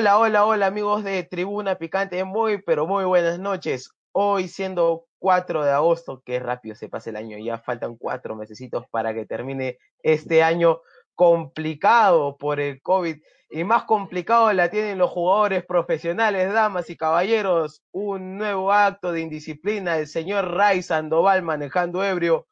Hola, hola, hola amigos de Tribuna Picante, muy, pero muy buenas noches. Hoy siendo 4 de agosto, que rápido se pasa el año, ya faltan cuatro mesecitos para que termine este año complicado por el COVID y más complicado la tienen los jugadores profesionales, damas y caballeros. Un nuevo acto de indisciplina, el señor Ray Sandoval manejando ebrio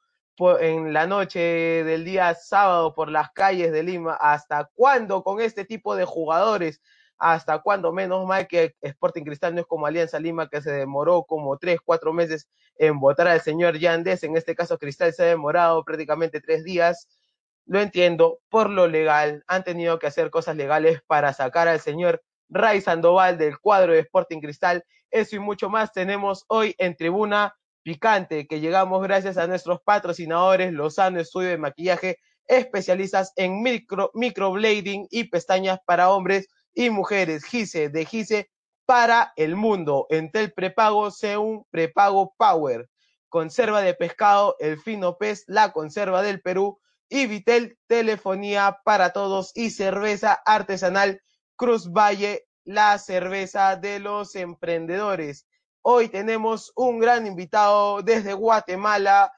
en la noche del día sábado por las calles de Lima. ¿Hasta cuándo con este tipo de jugadores? ¿Hasta cuándo? Menos mal que Sporting Cristal no es como Alianza Lima, que se demoró como tres, cuatro meses en votar al señor Yandes. En este caso, Cristal se ha demorado prácticamente tres días. Lo entiendo, por lo legal, han tenido que hacer cosas legales para sacar al señor Ray Sandoval del cuadro de Sporting Cristal. Eso y mucho más tenemos hoy en tribuna picante, que llegamos gracias a nuestros patrocinadores Lozano Estudio de Maquillaje, especialistas en micro, microblading y pestañas para hombres y mujeres. Gise de Gise para el mundo. Entel prepago, un prepago Power. Conserva de pescado, el fino pez, la conserva del Perú. Y Vitel, telefonía para todos. Y cerveza artesanal Cruz Valle, la cerveza de los emprendedores. Hoy tenemos un gran invitado desde Guatemala,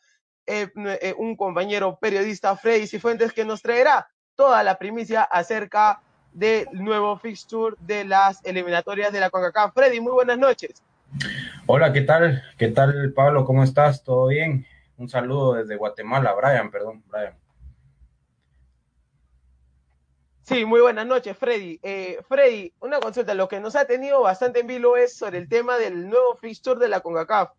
eh, eh, un compañero periodista, Freddy Cifuentes, que nos traerá toda la primicia acerca del nuevo fixture de las eliminatorias de la CONCACAF. Freddy, muy buenas noches. Hola, ¿qué tal? ¿Qué tal, Pablo? ¿Cómo estás? ¿Todo bien? Un saludo desde Guatemala, Brian, perdón, Brian. Sí, muy buenas noches, Freddy. Eh, Freddy, una consulta. Lo que nos ha tenido bastante en vilo es sobre el tema del nuevo fixture de la CONCACAF.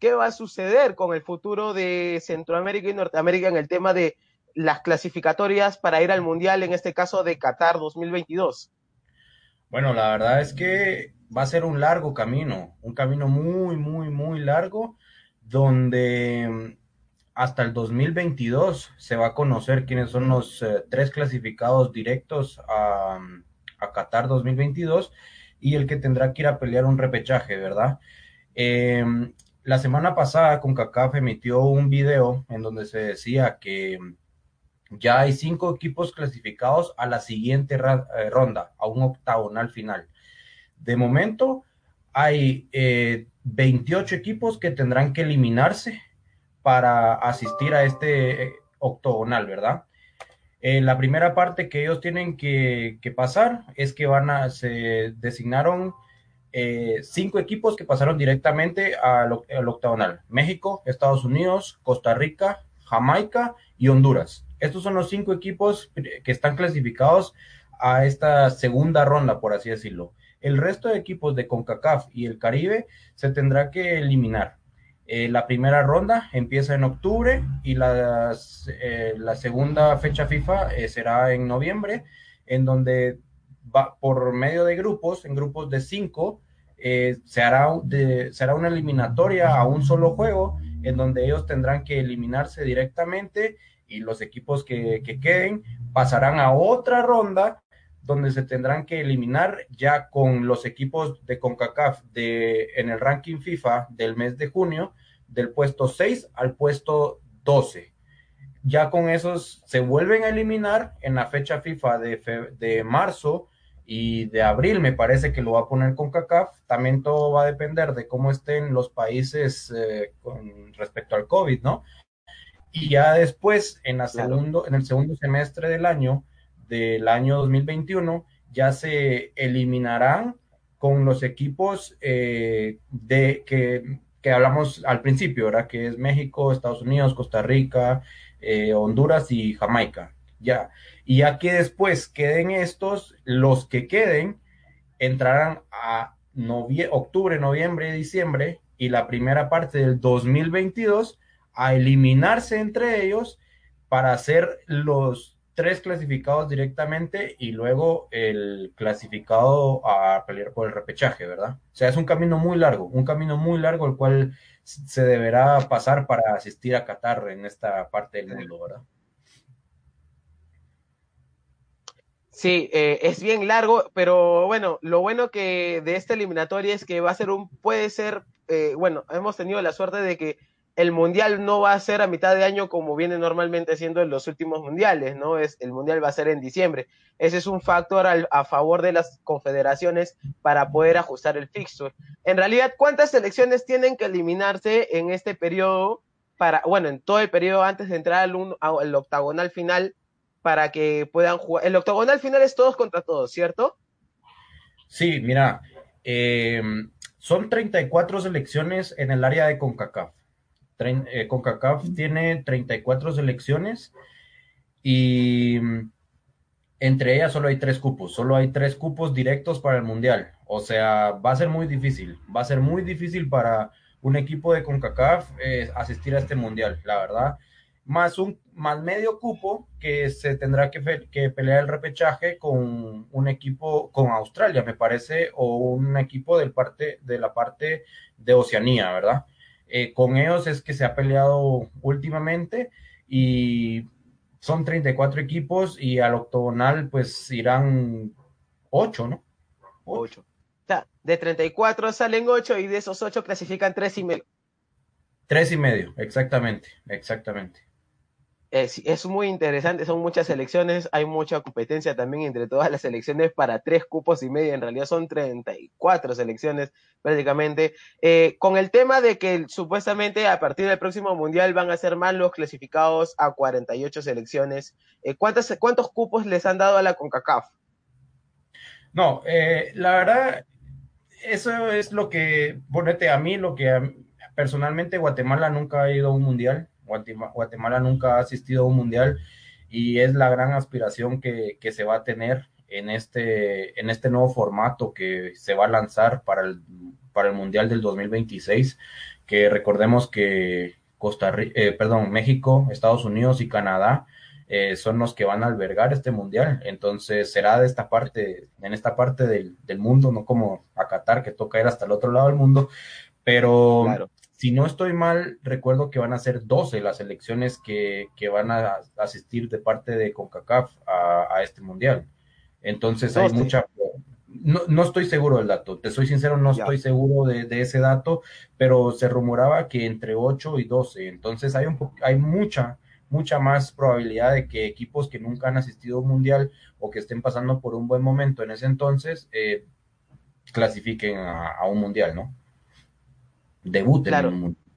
¿Qué va a suceder con el futuro de Centroamérica y Norteamérica en el tema de las clasificatorias para ir al Mundial, en este caso de Qatar 2022? Bueno, la verdad es que va a ser un largo camino, un camino muy, muy, muy largo, donde hasta el 2022 se va a conocer quiénes son los eh, tres clasificados directos a, a, Qatar 2022 y el que tendrá que ir a pelear un repechaje, ¿verdad? Em, la semana pasada CONCACAF emitió un video en donde se decía que ya hay cinco equipos clasificados a la siguiente eh, ronda, a un octagonal final. De momento hay 28 eh, equipos que tendrán que eliminarse para asistir a este eh, octogonal, ¿verdad? Eh, la primera parte que ellos tienen que, pasar es que van a, se designaron cinco equipos que pasaron directamente al, octogonal. México, Estados Unidos, Costa Rica, Jamaica y Honduras. Estos son los cinco equipos que están clasificados a esta segunda ronda, por así decirlo. El resto de equipos de CONCACAF y el Caribe se tendrá que eliminar. Eh, la primera ronda empieza en octubre y la, eh, segunda fecha FIFA eh, será en noviembre, en donde va por medio de grupos, en grupos de cinco, se hará una eliminatoria a un solo juego, en donde ellos tendrán que eliminarse directamente y los equipos que, que queden pasarán a otra ronda donde se tendrán que eliminar ya con los equipos de CONCACAF de, en el ranking FIFA del mes de junio, del puesto 6 al puesto 12. Ya con esos se vuelven a eliminar en la fecha FIFA de, de marzo y de abril, me parece que lo va a poner con CACAF. También todo va a depender de cómo estén los países eh, con respecto al COVID, ¿no? Y ya después, en, la segundo, en el segundo semestre del año, del año 2021, ya se eliminarán con los equipos eh, de que, que, hablamos al principio, ¿verdad? Que es México, Estados Unidos, Costa Rica, eh, Honduras y Jamaica. Ya. Y ya que después queden estos, los que queden entrarán a octubre, noviembre, diciembre y la primera parte del 2022 a eliminarse entre ellos para hacer los tres clasificados directamente y luego el clasificado a pelear por el repechaje, ¿verdad? O sea, es un camino muy largo, un camino muy largo el cual se deberá pasar para asistir a Qatar en esta parte del mundo, ¿verdad? Sí, eh, es bien largo, pero bueno, lo bueno que de esta eliminatoria es que va a ser un, puede ser, eh, bueno, hemos tenido la suerte de que el mundial no va a ser a mitad de año como viene normalmente siendo en los últimos mundiales, ¿no? Es, el mundial va a ser en diciembre. Ese es un factor al, a favor de las confederaciones para poder ajustar el fixture. En realidad, ¿cuántas selecciones tienen que eliminarse en este periodo para, bueno, en todo el periodo antes de entrar al, al octagonal final para que puedan jugar? El octagonal final es todos contra todos, ¿cierto? Sí, mira, eh, son 34 selecciones en el área de CONCACAF. Eh, CONCACAF tiene 34 selecciones y mm, entre ellas solo hay tres cupos, solo hay tres cupos directos para el Mundial. O sea, va a ser muy difícil, va a ser muy difícil para un equipo de CONCACAF eh, asistir a este Mundial, la verdad. Más un más medio cupo que se tendrá que, que, pelear el repechaje con un equipo, con Australia, me parece, o un equipo del parte, de la parte de Oceanía, ¿verdad? Eh, con ellos es que se ha peleado últimamente y son 34 equipos y al octogonal pues irán 8, ¿no? 8. O sea, de 34 salen 8 y de esos 8 clasifican 3 y medio. 3 y medio, exactamente, exactamente es, muy interesante, son muchas selecciones, hay mucha competencia también entre todas las selecciones para tres cupos y medio, en realidad son 34 selecciones prácticamente, eh, con el tema de que supuestamente a partir del próximo mundial van a ser más los clasificados a 48 selecciones, eh, ¿cuántos, ¿cuántos cupos les han dado a la CONCACAF? No, eh, la verdad, eso es lo que, ponete a mí, lo que personalmente Guatemala nunca ha ido a un mundial, Guatemala nunca ha asistido a un mundial y es la gran aspiración que, se va a tener en este, en este nuevo formato que se va a lanzar para el, para el Mundial del 2026, que recordemos que Costa eh, perdón, México, Estados Unidos y Canadá eh, son los que van a albergar este mundial. Entonces será de esta parte, en esta parte del, del, mundo, no como a Qatar que toca ir hasta el otro lado del mundo. Pero si no estoy mal, recuerdo que van a ser 12 las elecciones que, van a asistir de parte de CONCACAF a, este mundial. Entonces hay mucha... No, estoy seguro del dato, te soy sincero, no estoy seguro de, ese dato, pero se rumoraba que entre 8 y 12. Entonces hay, un, hay mucha, mucha más probabilidad de que equipos que nunca han asistido a un mundial o que estén pasando por un buen momento en ese entonces eh, clasifiquen a un mundial, ¿no? Debuten claro. en el mundial.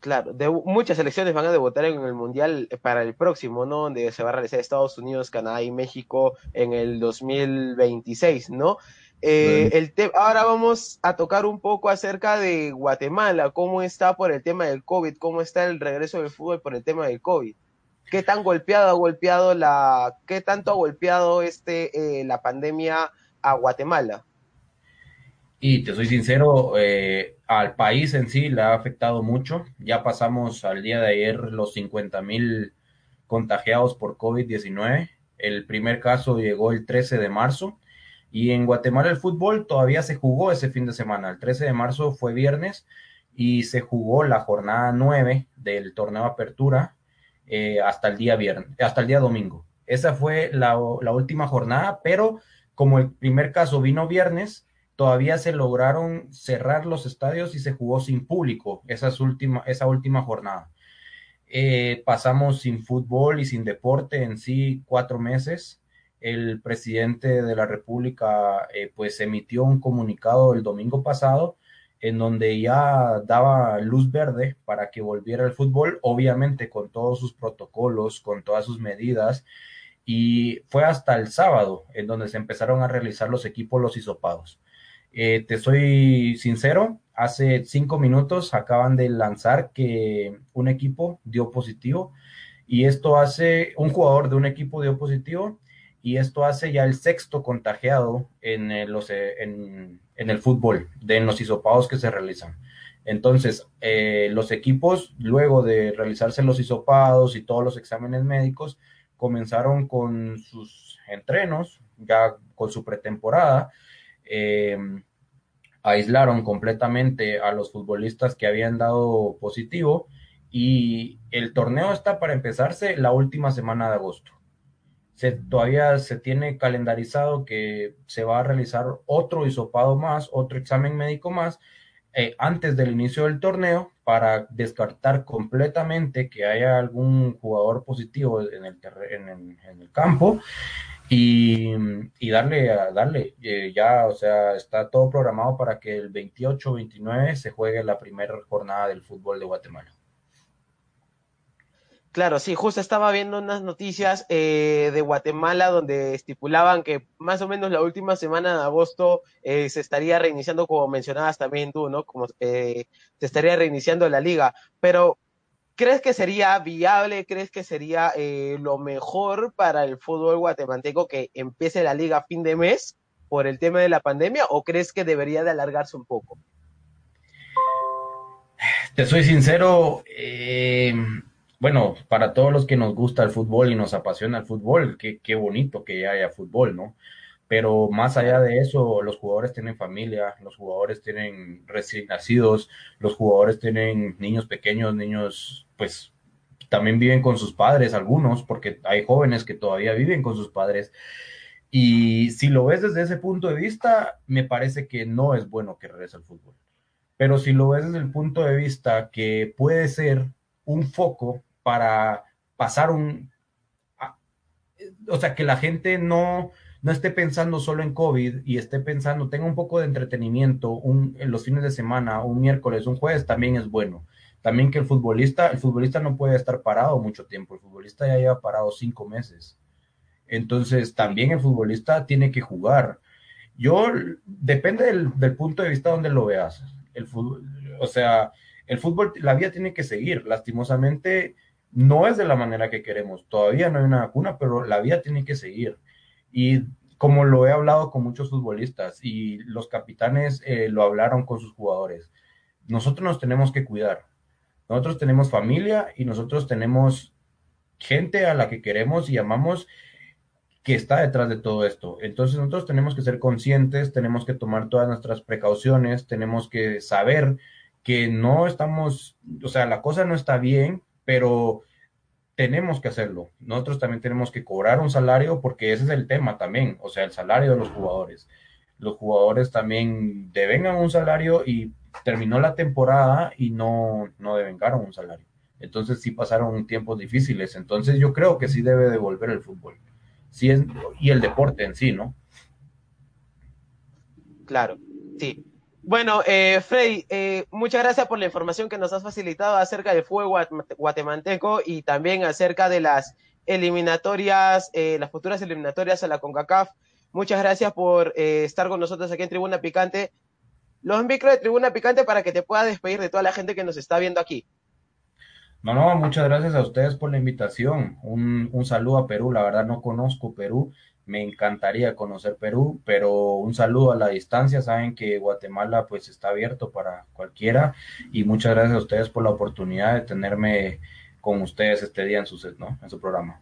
Claro, de, muchas selecciones van a debutar en el Mundial para el próximo, ¿no? Donde se va a realizar Estados Unidos, Canadá y México en el 2026, ¿no? Eh, el ahora vamos a tocar un poco acerca de Guatemala, cómo está por el tema del COVID, cómo está el regreso del fútbol por el tema del COVID. ¿Qué tan golpeado ha golpeado la, qué tanto ha golpeado este, eh, la pandemia a Guatemala? Y te soy sincero, eh, al país en sí le ha afectado mucho. Ya pasamos al día de ayer los 50 mil contagiados por COVID-19. El primer caso llegó el 13 de marzo. Y en Guatemala el fútbol todavía se jugó ese fin de semana. El 13 de marzo fue viernes y se jugó la jornada 9 del torneo Apertura eh, hasta el día viernes, hasta el día domingo. Esa fue la, la última jornada, pero como el primer caso vino viernes, todavía se lograron cerrar los estadios y se jugó sin público esa última, esa última jornada. Eh, pasamos sin fútbol y sin deporte en sí cuatro meses. El presidente de la República eh, pues emitió un comunicado el domingo pasado en donde ya daba luz verde para que volviera el fútbol, obviamente con todos sus protocolos, con todas sus medidas, y fue hasta el sábado en donde se empezaron a realizar los equipos, los hisopados. Eh, te soy sincero, hace cinco minutos acaban de lanzar que un equipo dio positivo y esto hace, un jugador de un equipo dio positivo y esto hace ya el sexto contagiado en el, en, el fútbol, de en los hisopados que se realizan. Entonces, eh, los equipos, luego de realizarse los hisopados y todos los exámenes médicos, comenzaron con sus entrenos, ya con su pretemporada, eh, aislaron completamente a los futbolistas que habían dado positivo y el torneo está para empezarse la última semana de agosto. Todavía se tiene calendarizado que se va a realizar otro hisopado más, otro examen médico más, eh, antes del inicio del torneo para descartar completamente que haya algún jugador positivo en el campo y, darle, darle, eh, ya, o sea, está todo programado para que el 28-29 se juegue la primera jornada del fútbol de Guatemala. Claro, sí, justo estaba viendo unas noticias eh, de Guatemala donde estipulaban que más o menos la última semana de agosto eh, se estaría reiniciando, como mencionabas también tú, ¿no? Como se estaría reiniciando la liga. Pero ¿Crees que sería viable, crees que sería eh, lo mejor para el fútbol guatemalteco que empiece la liga a fin de mes por el tema de la pandemia o crees que debería de alargarse un poco? Te soy sincero, eh, bueno, para todos los que nos gusta el fútbol y nos apasiona el fútbol, qué, qué bonito que haya fútbol, ¿no? Pero más allá de eso, los jugadores tienen familia, los jugadores tienen recién nacidos, los jugadores tienen niños pequeños, niños, pues también viven con sus padres, algunos, porque hay jóvenes que todavía viven con sus padres. Y si lo ves desde ese punto de vista, me parece que no es bueno que regrese al fútbol. Pero si lo ves desde el punto de vista que puede ser un foco para pasar un... O sea, que la gente no, no esté pensando solo en COVID y esté pensando, tenga un poco de entretenimiento un, en los fines de semana, un miércoles, un jueves, también es bueno. También que el futbolista, el futbolista no puede estar parado mucho tiempo, el futbolista ya lleva parado cinco meses. Entonces, también el futbolista tiene que jugar. Yo, depende del, punto de vista donde lo veas. El fútbol, o sea, el fútbol, la vida tiene que seguir. Lastimosamente, no es de la manera que queremos. Todavía no hay una vacuna, pero la vida tiene que seguir. Y como lo he hablado con muchos futbolistas y los capitanes eh, lo hablaron con sus jugadores, nosotros nos tenemos que cuidar. Nosotros tenemos familia y nosotros tenemos gente a la que queremos y amamos que está detrás de todo esto. Entonces nosotros tenemos que ser conscientes, tenemos que tomar todas nuestras precauciones, tenemos que saber que no estamos, o sea, la cosa no está bien, pero tenemos que hacerlo. Nosotros también tenemos que cobrar un salario porque ese es el tema también, o sea, el salario de los jugadores. Los jugadores también devengan un salario y terminó la temporada y no, no devengaron un salario. Entonces sí pasaron tiempos difíciles. Entonces yo creo que sí debe devolver el fútbol. Sí es, y el deporte en sí, ¿no? Claro, sí. Bueno, eh, eh, muchas gracias por la información que nos has facilitado acerca del fuego guatemalteco y también acerca de las eliminatorias, eh, las futuras eliminatorias a la CONCACAF. Muchas gracias por eh, estar con nosotros aquí en Tribuna Picante. Los micro de Tribuna Picante para que te pueda despedir de toda la gente que nos está viendo aquí. No, no, muchas gracias a ustedes por la invitación. Un, un saludo a Perú. La verdad no conozco Perú me encantaría conocer Perú, pero un saludo a la distancia. Saben que Guatemala pues está abierto para cualquiera y muchas gracias a ustedes por la oportunidad de tenerme con ustedes este día en su, ¿no? en su programa.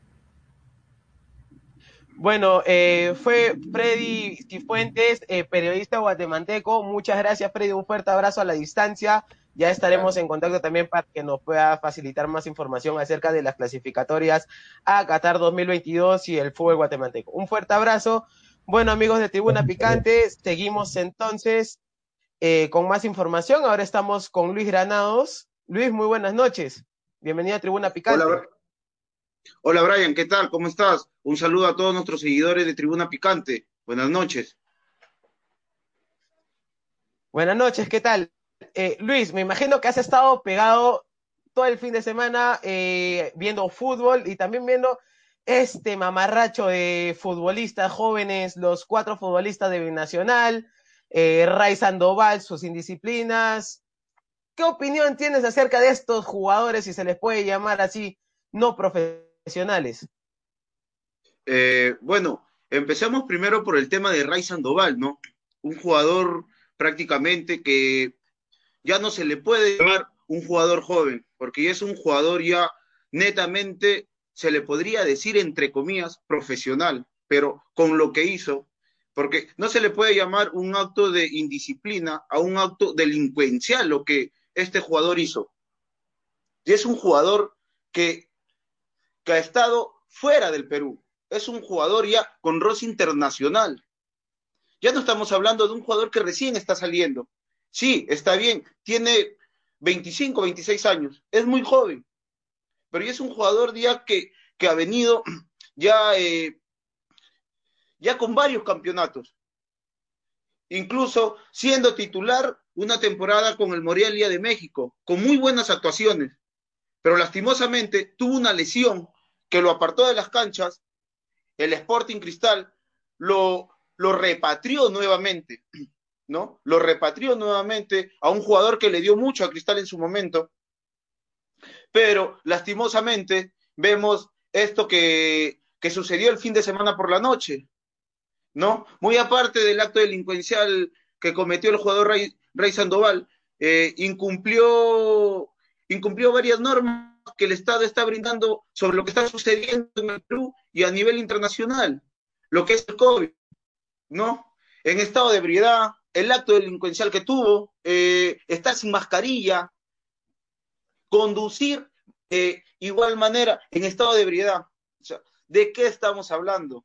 Bueno, eh, fue Freddy Cifuentes, eh, periodista guatemalteco. Muchas gracias, Freddy. Un fuerte abrazo a la distancia. Ya estaremos en contacto también para que nos pueda facilitar más información acerca de las clasificatorias a Qatar 2022 y el fútbol guatemalteco. Un fuerte abrazo. Bueno, amigos de Tribuna Picante, seguimos entonces eh, con más información. Ahora estamos con Luis Granados. Luis, muy buenas noches. Bienvenido a Tribuna Picante. Hola, Hola Brian, ¿qué tal? ¿Cómo estás? Un saludo a todos nuestros seguidores de Tribuna Picante. Buenas noches. Buenas noches, ¿qué tal? Eh, Luis, me imagino que has estado pegado todo el fin de semana eh, viendo fútbol y también viendo este mamarracho de futbolistas jóvenes, los cuatro futbolistas de Binacional, eh, Ray Sandoval, sus indisciplinas. ¿Qué opinión tienes acerca de estos jugadores, si se les puede llamar así, no profesionales? Bueno, empecemos primero por el tema de Ray Sandoval, ¿no? Un jugador prácticamente que ya no se le puede llamar un jugador joven, porque ya es un jugador ya netamente, se le podría decir entre comillas, profesional, pero con lo que hizo, porque no se le puede llamar un acto de indisciplina a un acto delincuencial lo que este jugador hizo. Y es un jugador que, que ha estado fuera del Perú, es un jugador ya con roce internacional. Ya no estamos hablando de un jugador que recién está saliendo, Sí, está bien, tiene 25, 26 años. Es muy joven. Pero es un jugador ya que, que ha venido ya, eh, ya con varios campeonatos. Incluso siendo titular una temporada con el Morelia de México, con muy buenas actuaciones. Pero lastimosamente tuvo una lesión que lo apartó de las canchas. El Sporting Cristal lo, lo repatrió nuevamente. ¿no? Lo repatrió nuevamente a un jugador que le dio mucho a Cristal en su momento. Pero lastimosamente vemos esto que, que sucedió el fin de semana por la noche, ¿no? Muy aparte del acto delincuencial que cometió el jugador Rey, Sandoval, eh, incumplió, incumplió varias normas que el Estado está brindando sobre lo que está sucediendo en el Perú y a nivel internacional, lo que es el COVID, ¿no? En estado de ebriedad, el acto delincuencial que tuvo, eh, estar sin mascarilla, conducir de igual manera en estado de ebriedad. ¿De qué estamos hablando?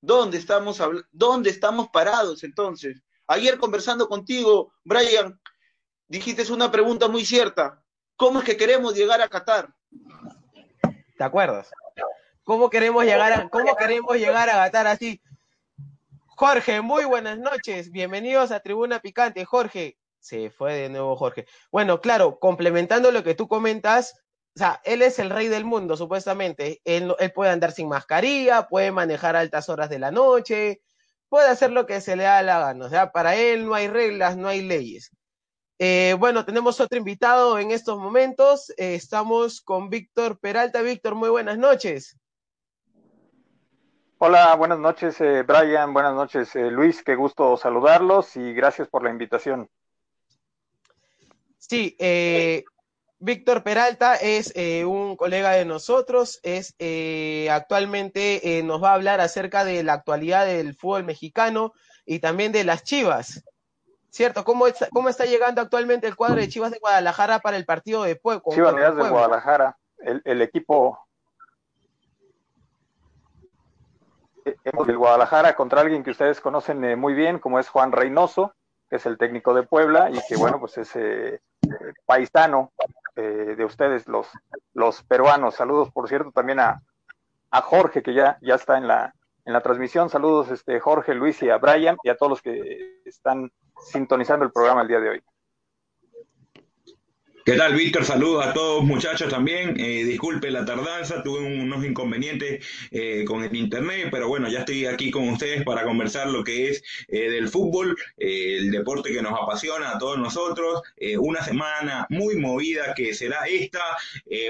¿Dónde estamos, ¿Dónde estamos parados entonces? Ayer conversando contigo, Brian, dijiste una pregunta muy cierta. ¿Cómo es que queremos llegar a Qatar? ¿Te acuerdas? ¿Cómo queremos llegar a, cómo queremos llegar a Qatar así? Jorge, muy buenas noches. Bienvenidos a Tribuna Picante. Jorge, se fue de nuevo Jorge. Bueno, claro, complementando lo que tú comentas, o sea, él es el rey del mundo, supuestamente. Él, él, puede andar sin mascarilla, puede manejar altas horas de la noche, puede hacer lo que se le da la gana. O sea, para él no hay reglas, no hay leyes. Eh, bueno, tenemos otro invitado en estos momentos. Eh, estamos con Víctor Peralta. Víctor, muy buenas noches. Hola, buenas noches, eh, Brian. Buenas noches, eh, Luis. Qué gusto saludarlos y gracias por la invitación. Sí, eh, Víctor Peralta es eh, un colega de nosotros, es eh, actualmente nos va a hablar acerca de la actualidad del fútbol mexicano y también de las Chivas. ¿Cierto? ¿Cómo está, cómo está llegando actualmente el cuadro de Chivas de Guadalajara para el partido de Puebla? Chivas de Guadalajara, el, el equipo el Guadalajara contra alguien que ustedes conocen eh, muy bien, como es Juan Reynoso, que es el técnico de Puebla y que, bueno, pues es eh, paisano eh, de ustedes, los, los peruanos. Saludos, por cierto, también a, a Jorge, que ya, ya está en la, en la transmisión. Saludos, este, Jorge, Luis y a Brian y a todos los que están sintonizando el programa el día de hoy. ¿Qué tal, Víctor? Saludos a todos muchachos también. Eh, disculpe la tardanza, tuve unos inconvenientes eh, con el internet, pero bueno, ya estoy aquí con ustedes para conversar lo que es eh, del fútbol, eh, el deporte que nos apasiona a todos nosotros. Una semana muy movida que será esta.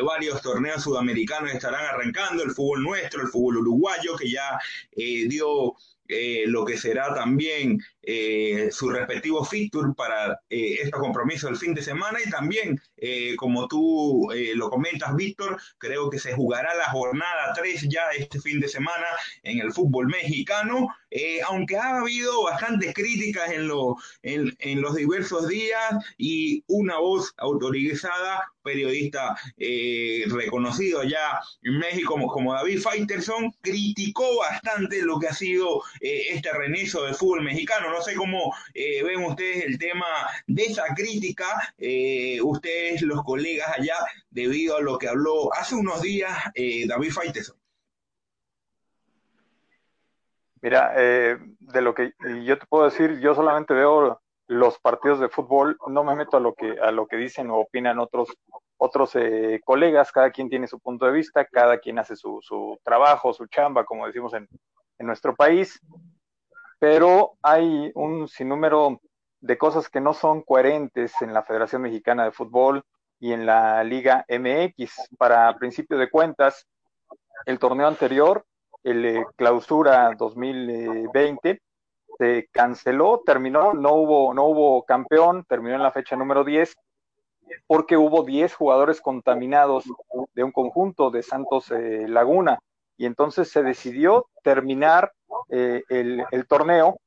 Varios torneos sudamericanos estarán arrancando, el fútbol nuestro, el fútbol uruguayo, que ya dio eh, lo que será también eh, su respectivo fixture para eh, estos compromisos del fin de semana y también, eh, como tú eh, lo comentas, Víctor, creo que se jugará la jornada 3 ya este fin de semana en el fútbol mexicano, eh, aunque ha habido bastantes críticas en, lo, en, en, los diversos días y una voz autorizada, periodista eh, reconocido ya en México como, como David Faitelson, criticó bastante lo que ha sido este reinicio del fútbol mexicano. No sé cómo eh, ven ustedes el tema de esa crítica, eh, ustedes los colegas allá, debido a lo que habló hace unos días eh, David Faiteson. Mira, de lo que yo te puedo decir, yo solamente veo los partidos de fútbol, no me meto a lo que a lo que dicen o opinan otros otros colegas, cada quien tiene su punto de vista, cada quien hace su, su trabajo, su chamba, como decimos en, en nuestro país, pero hay un sinnúmero de cosas que no son coherentes en la Federación Mexicana de Fútbol y en la Liga MX. Para principio de cuentas, el torneo anterior, el eh, clausura 2020, se canceló, terminó, no hubo, no hubo campeón, terminó en la fecha número 10, porque hubo 10 jugadores contaminados de un conjunto de Santos eh, Laguna y entonces se decidió terminar eh, el, torneo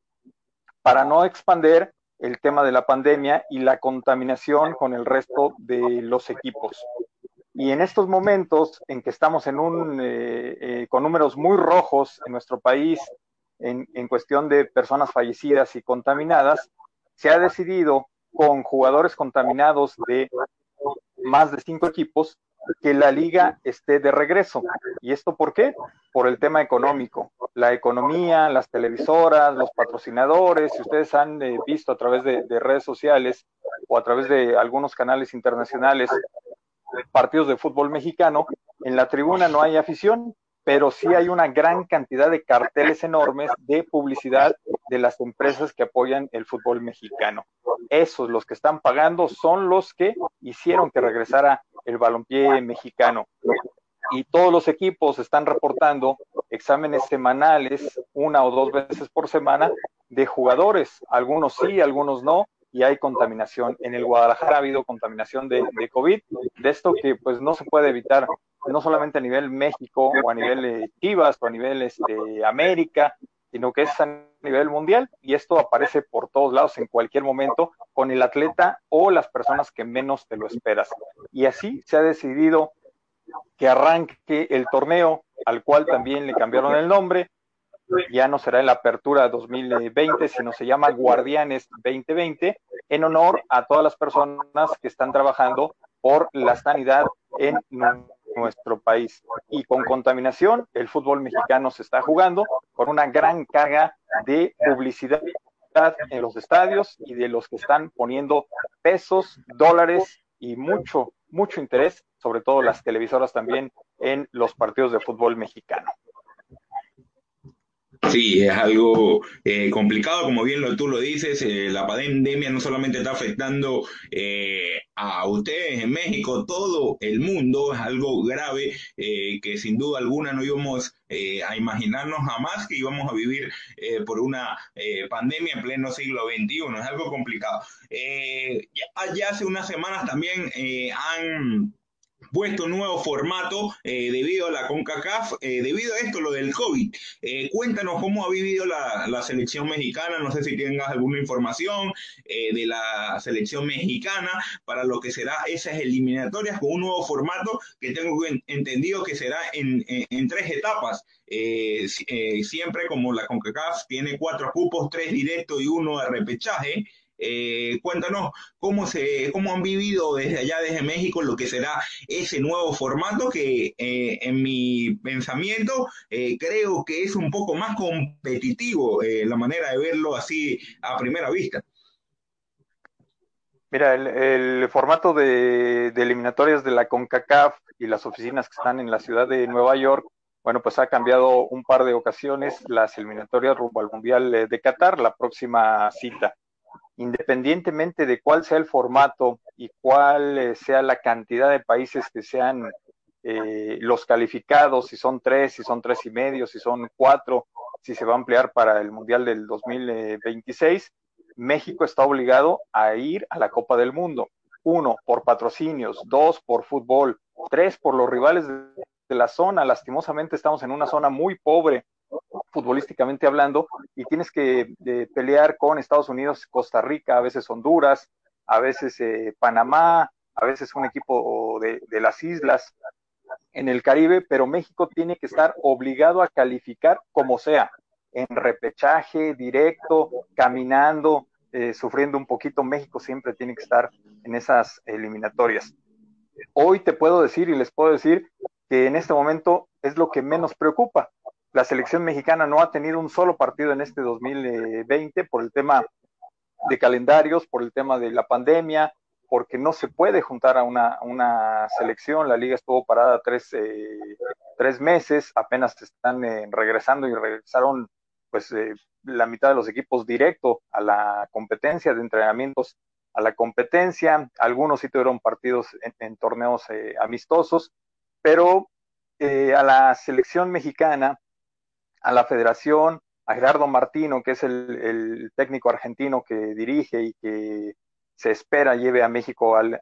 para no expander el tema de la pandemia y la contaminación con el resto de los equipos. Y en estos momentos en que estamos en un, eh, eh, con números muy rojos en nuestro país en, en cuestión de personas fallecidas y contaminadas, se ha decidido con jugadores contaminados de más de cinco equipos, que la liga esté de regreso. ¿Y esto por qué? Por el tema económico. La economía, las televisoras, los patrocinadores, si ustedes han eh, visto a través de, redes sociales o a través de algunos canales internacionales partidos de fútbol mexicano, en la tribuna no hay afición, pero sí hay una gran cantidad de carteles enormes de publicidad de las empresas que apoyan el fútbol mexicano. Esos, los que están pagando, son los que hicieron que regresara el balompié mexicano. Y todos los equipos están reportando exámenes semanales, una o dos veces por semana, de jugadores. Algunos sí, algunos no, y hay contaminación. En el Guadalajara ha habido contaminación de, de COVID, de esto que pues no se puede evitar, no solamente a nivel México o a nivel eh, Chivas o a nivel este, América, sino que es a nivel mundial y esto aparece por todos lados en cualquier momento con el atleta o las personas que menos te lo esperas. Y así se ha decidido que arranque el torneo al cual también le cambiaron el nombre. Ya no será en la apertura 2020, sino se llama Guardianes 2020, en honor a todas las personas que están trabajando por la sanidad en nuestro país. Y con contaminación, el fútbol mexicano se está jugando con una gran carga de publicidad en los estadios y de los que están poniendo pesos, dólares y mucho, mucho interés, sobre todo las televisoras también en los partidos de fútbol mexicano. Sí, es algo eh, complicado, como bien lo, tú lo dices, eh, la pandemia no solamente está afectando eh, a ustedes en México, todo el mundo, es algo grave que sin duda alguna no íbamos a imaginarnos jamás que íbamos a vivir por una pandemia en pleno siglo XXI, es algo complicado. ya hace unas semanas también han puesto un nuevo formato eh, debido a la CONCACAF, eh, debido a esto, lo del COVID. Eh, cuéntanos cómo ha vivido la, selección mexicana, no sé si tengas alguna información de la selección mexicana para lo que será esas eliminatorias con un nuevo formato que tengo entendido que será en, en, tres etapas. siempre como la CONCACAF tiene cuatro cupos, tres directos y uno de repechaje, eh, cuéntanos cómo, se, cómo han vivido desde allá, desde México, lo que será ese nuevo formato que eh, en mi pensamiento eh, creo que es un poco más competitivo la manera de verlo así a primera vista. Mira, el, formato de, de, eliminatorias de la CONCACAF y las oficinas que están en la ciudad de Nueva York, bueno, pues ha cambiado un par de ocasiones las eliminatorias rumbo al Mundial de Qatar, la próxima cita independientemente de cuál sea el formato y cuál eh, sea la cantidad de países que sean eh, los calificados, si son tres, si son tres y medio, si son cuatro, si se va a ampliar para el Mundial del 2026, México está obligado a ir a la Copa del Mundo. Uno, por patrocinios, dos, por fútbol, tres, por los rivales de la zona. Lastimosamente estamos en una zona muy pobre futbolísticamente hablando, y tienes que pelear con Estados Unidos, Costa Rica, a veces Honduras, a veces eh, Panamá, a veces un equipo de, las islas en el Caribe, pero México tiene que estar obligado a calificar como sea, en repechaje, directo, caminando, eh, sufriendo un poquito. México siempre tiene que estar en esas eliminatorias. Hoy te puedo decir y les puedo decir que en este momento es lo que menos preocupa la selección mexicana no ha tenido un solo partido en este 2020 por el tema de calendarios, por el tema de la pandemia, porque no se puede juntar a una, selección. La liga estuvo parada tres, eh, tres meses, apenas están eh, regresando y regresaron pues eh, la mitad de los equipos directo a la competencia de entrenamientos a la competencia. Algunos sí tuvieron partidos en torneos amistosos, pero a la selección mexicana a la federación, a Gerardo Martino, que es el, técnico argentino que dirige y que se espera lleve a México al,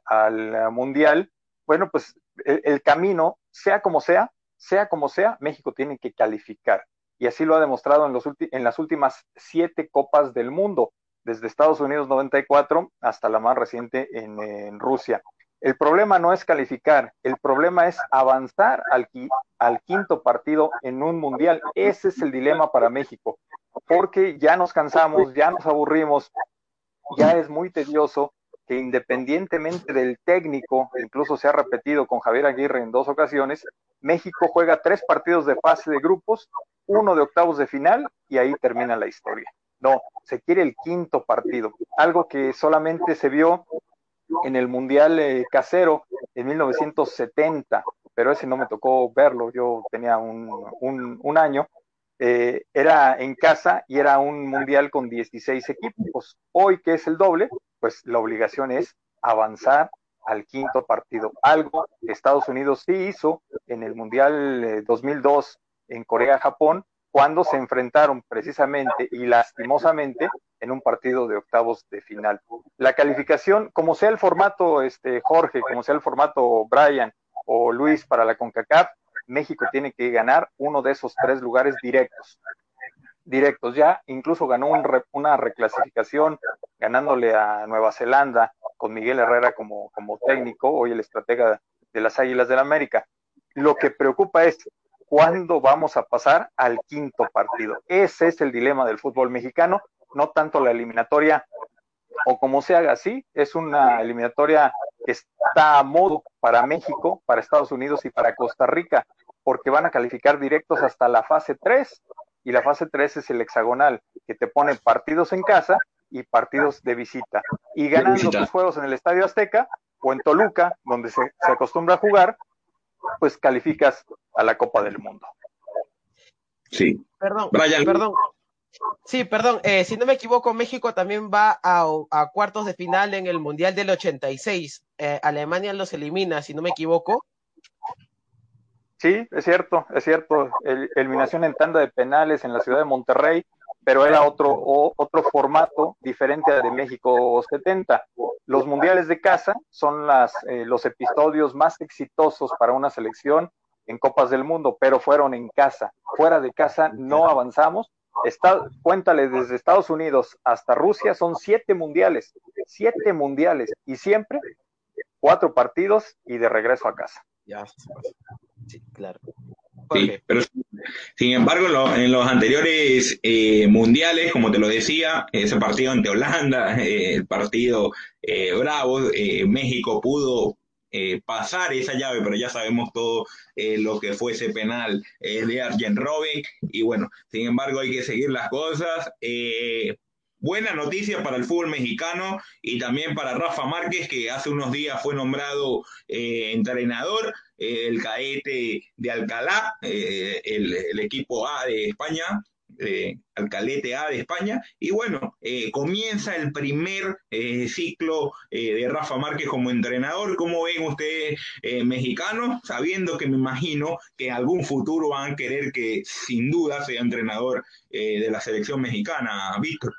Mundial, bueno, pues el, camino, sea como sea, sea como sea, México tiene que calificar. Y así lo ha demostrado en, los en las últimas siete copas del mundo, desde Estados Unidos 94 hasta la más reciente en Rusia. El problema no es calificar, el problema es avanzar al, quinto partido en un mundial. Ese es el dilema para México, porque ya nos cansamos, ya nos aburrimos, ya es muy tedioso que independientemente del técnico, incluso se ha repetido con Javier Aguirre en dos ocasiones, México juega tres partidos de fase de grupos, uno de octavos de final y ahí termina la historia. No, se quiere el quinto partido, algo que solamente se vio en el Mundial eh, Casero en 1970, pero ese no me tocó verlo, yo tenía un, un, año, eh, era en casa y era un mundial con 16 equipos. Hoy, que es el doble, pues la obligación es avanzar al quinto partido, algo que Estados Unidos sí hizo en el Mundial 2002 eh, en Corea-Japón, cuando se enfrentaron precisamente y lastimosamente en un partido de octavos de final. La calificación, como sea el formato, este Jorge, como sea el formato Brian o Luis para la CONCACAF, México tiene que ganar uno de esos tres lugares directos. Directos ya, incluso ganó una reclasificación ganándole a Nueva Zelanda con Miguel Herrera como, como técnico, hoy el estratega de las Águilas del América. Lo que preocupa es cuándo vamos a pasar al quinto partido. Ese es el dilema del fútbol mexicano, no tanto la eliminatoria o como se haga así, es una eliminatoria que está a modo para México, para Estados Unidos y para Costa Rica, porque van a calificar directos hasta la fase 3 y la fase 3 es el hexagonal, que te pone partidos en casa y partidos de visita. Y ganando tus juegos en el Estadio Azteca o en Toluca, donde se, se acostumbra a jugar, pues calificas a la Copa del Mundo. Sí. Perdón, perdón. Sí, perdón, eh, si no me equivoco, México también va a, cuartos de final en el Mundial del 86. Eh, Alemania los elimina, si no me equivoco. Sí, es cierto, es cierto. eliminación en tanda de penales en la ciudad de Monterrey, pero era otro, otro formato diferente al de México 70. Los mundiales de casa son las, eh, los episodios más exitosos para una selección en Copas del Mundo, pero fueron en casa. Fuera de casa no avanzamos. Está, cuéntale, desde Estados Unidos hasta Rusia son siete mundiales, siete mundiales, y siempre cuatro partidos y de regreso a casa. Ya, sí, claro. Sí, pero sin embargo, en, los anteriores eh, mundiales, como te lo decía, ese partido ante Holanda, eh, el partido eh, bravo, México pudo pasar esa llave, pero ya sabemos todo lo que fue ese penal de Arjen Robben. Y bueno, sin embargo, hay que seguir las cosas. Buena noticia para el fútbol mexicano y también para Rafa Márquez, que hace unos días fue nombrado entrenador el caete de Alcalá, eh, el, equipo A de España, eh, Alcalete A de España, y bueno, eh, comienza el primer ciclo de Rafa Márquez como entrenador. ¿Cómo ven ustedes mexicanos? Sabiendo que me imagino que en algún futuro van a querer que sin duda sea entrenador de la selección mexicana, Víctor.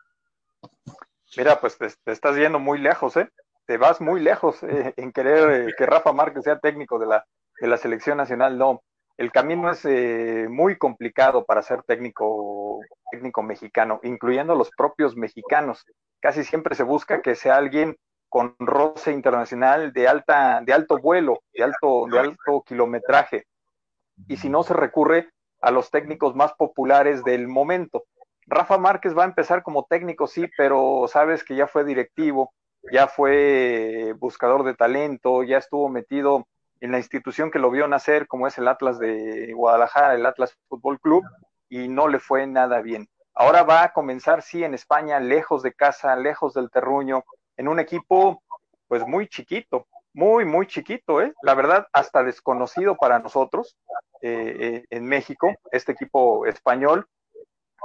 Mira, pues te, te, estás yendo muy lejos, ¿eh? Te vas muy lejos en querer que Rafa Márquez sea técnico de la de la selección nacional, no. El camino es eh, muy complicado para ser técnico, técnico mexicano, incluyendo los propios mexicanos. Casi siempre se busca que sea alguien con roce internacional de alta, de alto vuelo, de alto, de alto kilometraje. Y si no se recurre a los técnicos más populares del momento. Rafa Márquez va a empezar como técnico, sí, pero sabes que ya fue directivo, ya fue buscador de talento, ya estuvo metido en la institución que lo vio nacer, como es el Atlas de Guadalajara, el Atlas Fútbol Club, y no le fue nada bien. Ahora va a comenzar, sí, en España, lejos de casa, lejos del terruño, en un equipo, pues muy chiquito, muy, muy chiquito, ¿eh? La verdad, hasta desconocido para nosotros eh, eh, en México, este equipo español.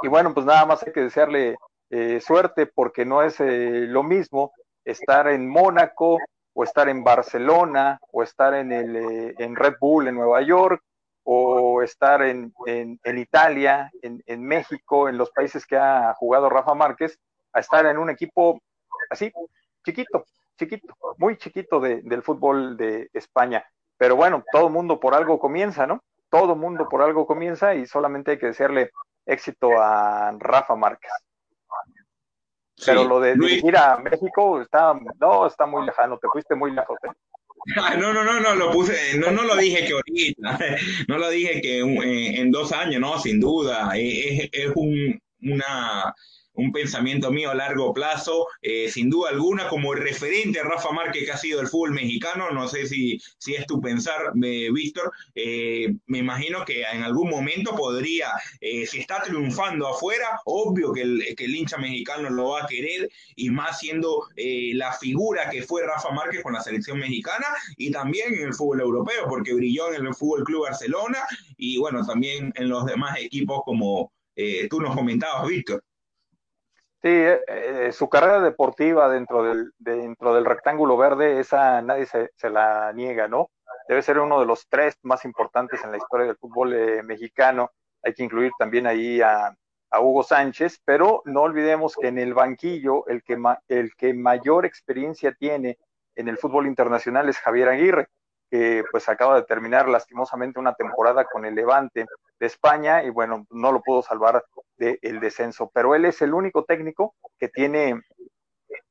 Y bueno, pues nada más hay que desearle eh, suerte porque no es lo mismo estar en Mónaco, o estar en Barcelona, o estar en, el, eh, en Red Bull en Nueva York, o estar en, en, Italia, en, en, México, en los países que ha jugado Rafa Márquez, a estar en un equipo así, chiquito, chiquito, muy chiquito de, del fútbol de España. Pero bueno, todo mundo por algo comienza, ¿no? Todo mundo por algo comienza y solamente hay que desearle éxito a Rafa Márquez. Pero lo de ir a México está, no, está muy lejano, te fuiste muy lejos. ¿eh? no, no, no, no, lo puse, no, no lo dije que ahorita, no lo dije que en, dos años, no, sin duda, es, es un, una, un pensamiento mío a largo plazo, eh, sin duda alguna, como referente a Rafa Márquez que ha sido el fútbol mexicano, no sé si, si es tu pensar, Víctor, eh, me imagino que en algún momento podría, eh, si está triunfando afuera, obvio que el, que el hincha mexicano lo va a querer y más siendo la figura que fue Rafa Márquez con la selección mexicana y también en el fútbol europeo, porque brilló en el Fútbol Club Barcelona y bueno, también en los demás equipos como tú nos comentabas, Víctor. Sí, eh, eh, su carrera deportiva dentro del, dentro del rectángulo verde, esa nadie se, la niega, ¿no? Debe ser uno de los tres más importantes en la historia del fútbol eh, mexicano. Hay que incluir también ahí a, Hugo Sánchez, pero no olvidemos que en el banquillo el que, el que mayor experiencia tiene en el fútbol internacional es Javier Aguirre, que pues acaba de terminar lastimosamente una temporada con el Levante de España y bueno, no lo pudo salvar del descenso, pero él es el único técnico que tiene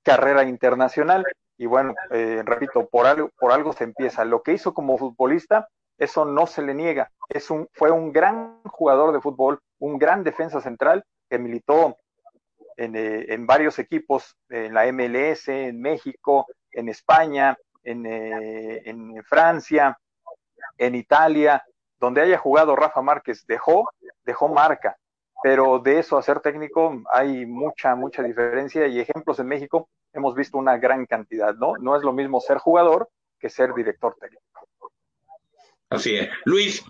carrera internacional y bueno, eh, repito, por algo, por algo se empieza. Lo que hizo como futbolista, eso no se le niega. Es un, fue un gran jugador de fútbol, un gran defensa central que militó en, eh, en varios equipos, en la MLS, en México, en España, en, eh, en Francia, en Italia, donde haya jugado Rafa Márquez, dejó, dejó marca pero de eso a ser técnico hay mucha, mucha diferencia y ejemplos en México hemos visto una gran cantidad, ¿no? No es lo mismo ser jugador que ser director técnico. Así es. Luis.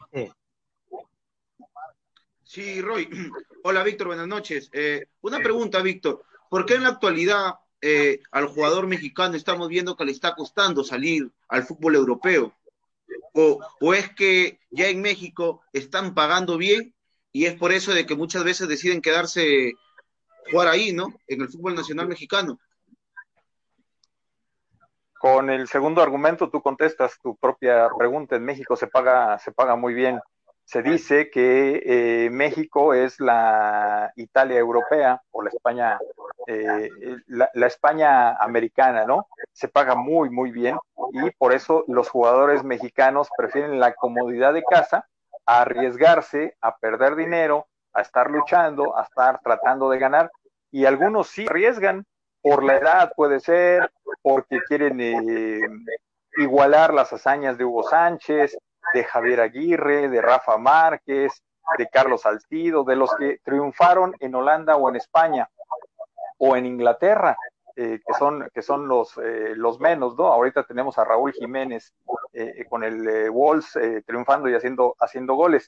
Sí, Roy. Hola, Víctor, buenas noches. Eh, una pregunta, Víctor. ¿Por qué en la actualidad eh, al jugador mexicano estamos viendo que le está costando salir al fútbol europeo? O, ¿O es que ya en México están pagando bien y es por eso de que muchas veces deciden quedarse jugar ahí, ¿no? En el fútbol nacional mexicano. Con el segundo argumento tú contestas tu propia pregunta. En México se paga, se paga muy bien. Se dice que eh, México es la Italia europea o la España, eh, la, la, España americana, ¿no? Se paga muy, muy bien y por eso los jugadores mexicanos prefieren la comodidad de casa arriesgarse, a perder dinero, a estar luchando, a estar tratando de ganar. Y algunos sí arriesgan por la edad, puede ser, porque quieren eh, igualar las hazañas de Hugo Sánchez, de Javier Aguirre, de Rafa Márquez, de Carlos Salcido, de los que triunfaron en Holanda o en España o en Inglaterra. Eh, que son, que son los, eh, los menos, ¿no? Ahorita tenemos a Raúl Jiménez eh, con el Wolves triunfando y haciendo, haciendo goles.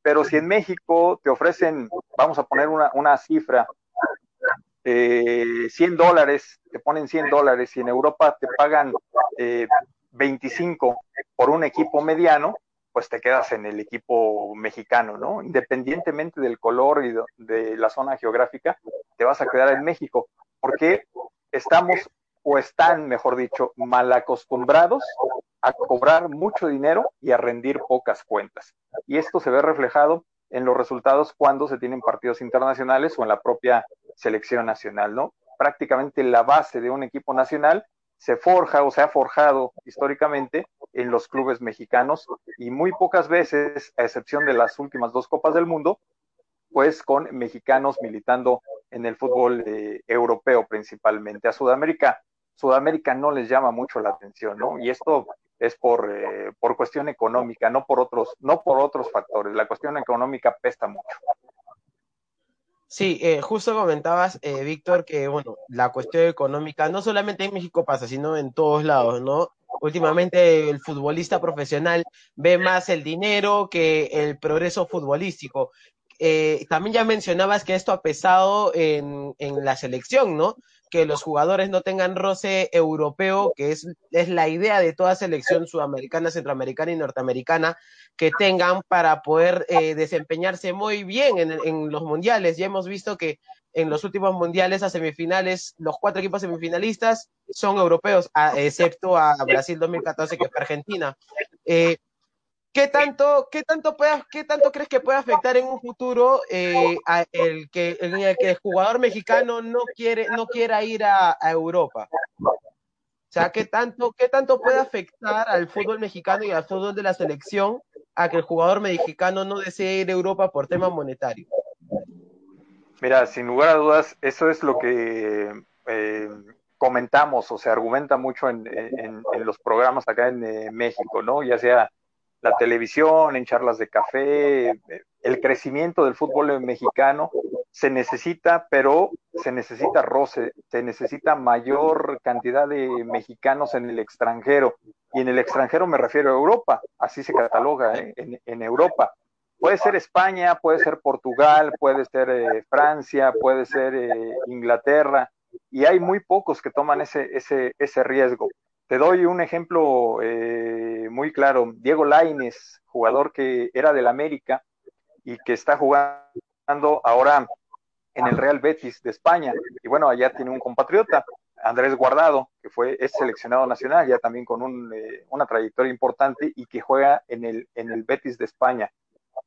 Pero si en México te ofrecen, vamos a poner una, una cifra, 100 dólares, te ponen 100 dólares y en Europa te pagan 25 por un equipo mediano, pues te quedas en el equipo mexicano, ¿no? Independientemente del color y de la zona geográfica, te vas a quedar en México. ¿Por qué? Estamos o están, mejor dicho, mal acostumbrados a cobrar mucho dinero y a rendir pocas cuentas. Y esto se ve reflejado en los resultados cuando se tienen partidos internacionales o en la propia selección nacional, ¿no? Prácticamente la base de un equipo nacional se forja o se ha forjado históricamente en los clubes mexicanos y muy pocas veces, a excepción de las últimas dos Copas del Mundo, pues con mexicanos militando en el fútbol eh, europeo principalmente. A Sudamérica, Sudamérica no les llama mucho la atención, ¿no? Y esto es por, eh, por cuestión económica, no por otros, no por otros factores. La cuestión económica pesta mucho. Sí, eh, justo comentabas, Víctor, que bueno, la cuestión económica no solamente en México pasa, sino en todos lados, ¿no? Últimamente el futbolista profesional ve más el dinero que el progreso futbolístico. Eh, también ya mencionabas que esto ha pesado en, la selección, ¿no? Que los jugadores no tengan roce europeo, que es, es la idea de toda selección sudamericana, centroamericana y norteamericana, que tengan para poder eh, desempeñarse muy bien en, en los mundiales. Ya hemos visto que en los últimos mundiales a semifinales, los cuatro equipos semifinalistas son europeos, excepto a Brasil 2014, que fue Argentina. Eh, ¿Qué tanto, qué tanto, crees que puede afectar en un futuro eh, el que, en el que el jugador mexicano no quiere, no quiera ir a, Europa? O sea, ¿qué tanto, ¿qué tanto puede afectar al fútbol mexicano y al fútbol de la selección a que el jugador mexicano no desee ir a Europa por tema monetario? Mira, sin lugar a dudas, eso es lo que eh, comentamos o se argumenta mucho en, los programas acá en eh, México, ¿no? Ya sea la televisión, en charlas de café, eh, el crecimiento del fútbol mexicano se necesita, pero se necesita roce, se necesita mayor cantidad de mexicanos en el extranjero. Y en el extranjero me refiero a Europa, así se cataloga, en Europa Puede ser España, puede ser Portugal, puede ser eh, Francia, puede ser eh, Inglaterra, y hay muy pocos que toman ese, ese, ese riesgo. Te doy un ejemplo eh, muy claro. Diego Laines, jugador que era del América y que está jugando ahora en el Real Betis de España. Y bueno, allá tiene un compatriota, Andrés Guardado, que fue, es seleccionado nacional, ya también con un, una trayectoria importante y que juega en el, en el Betis de España.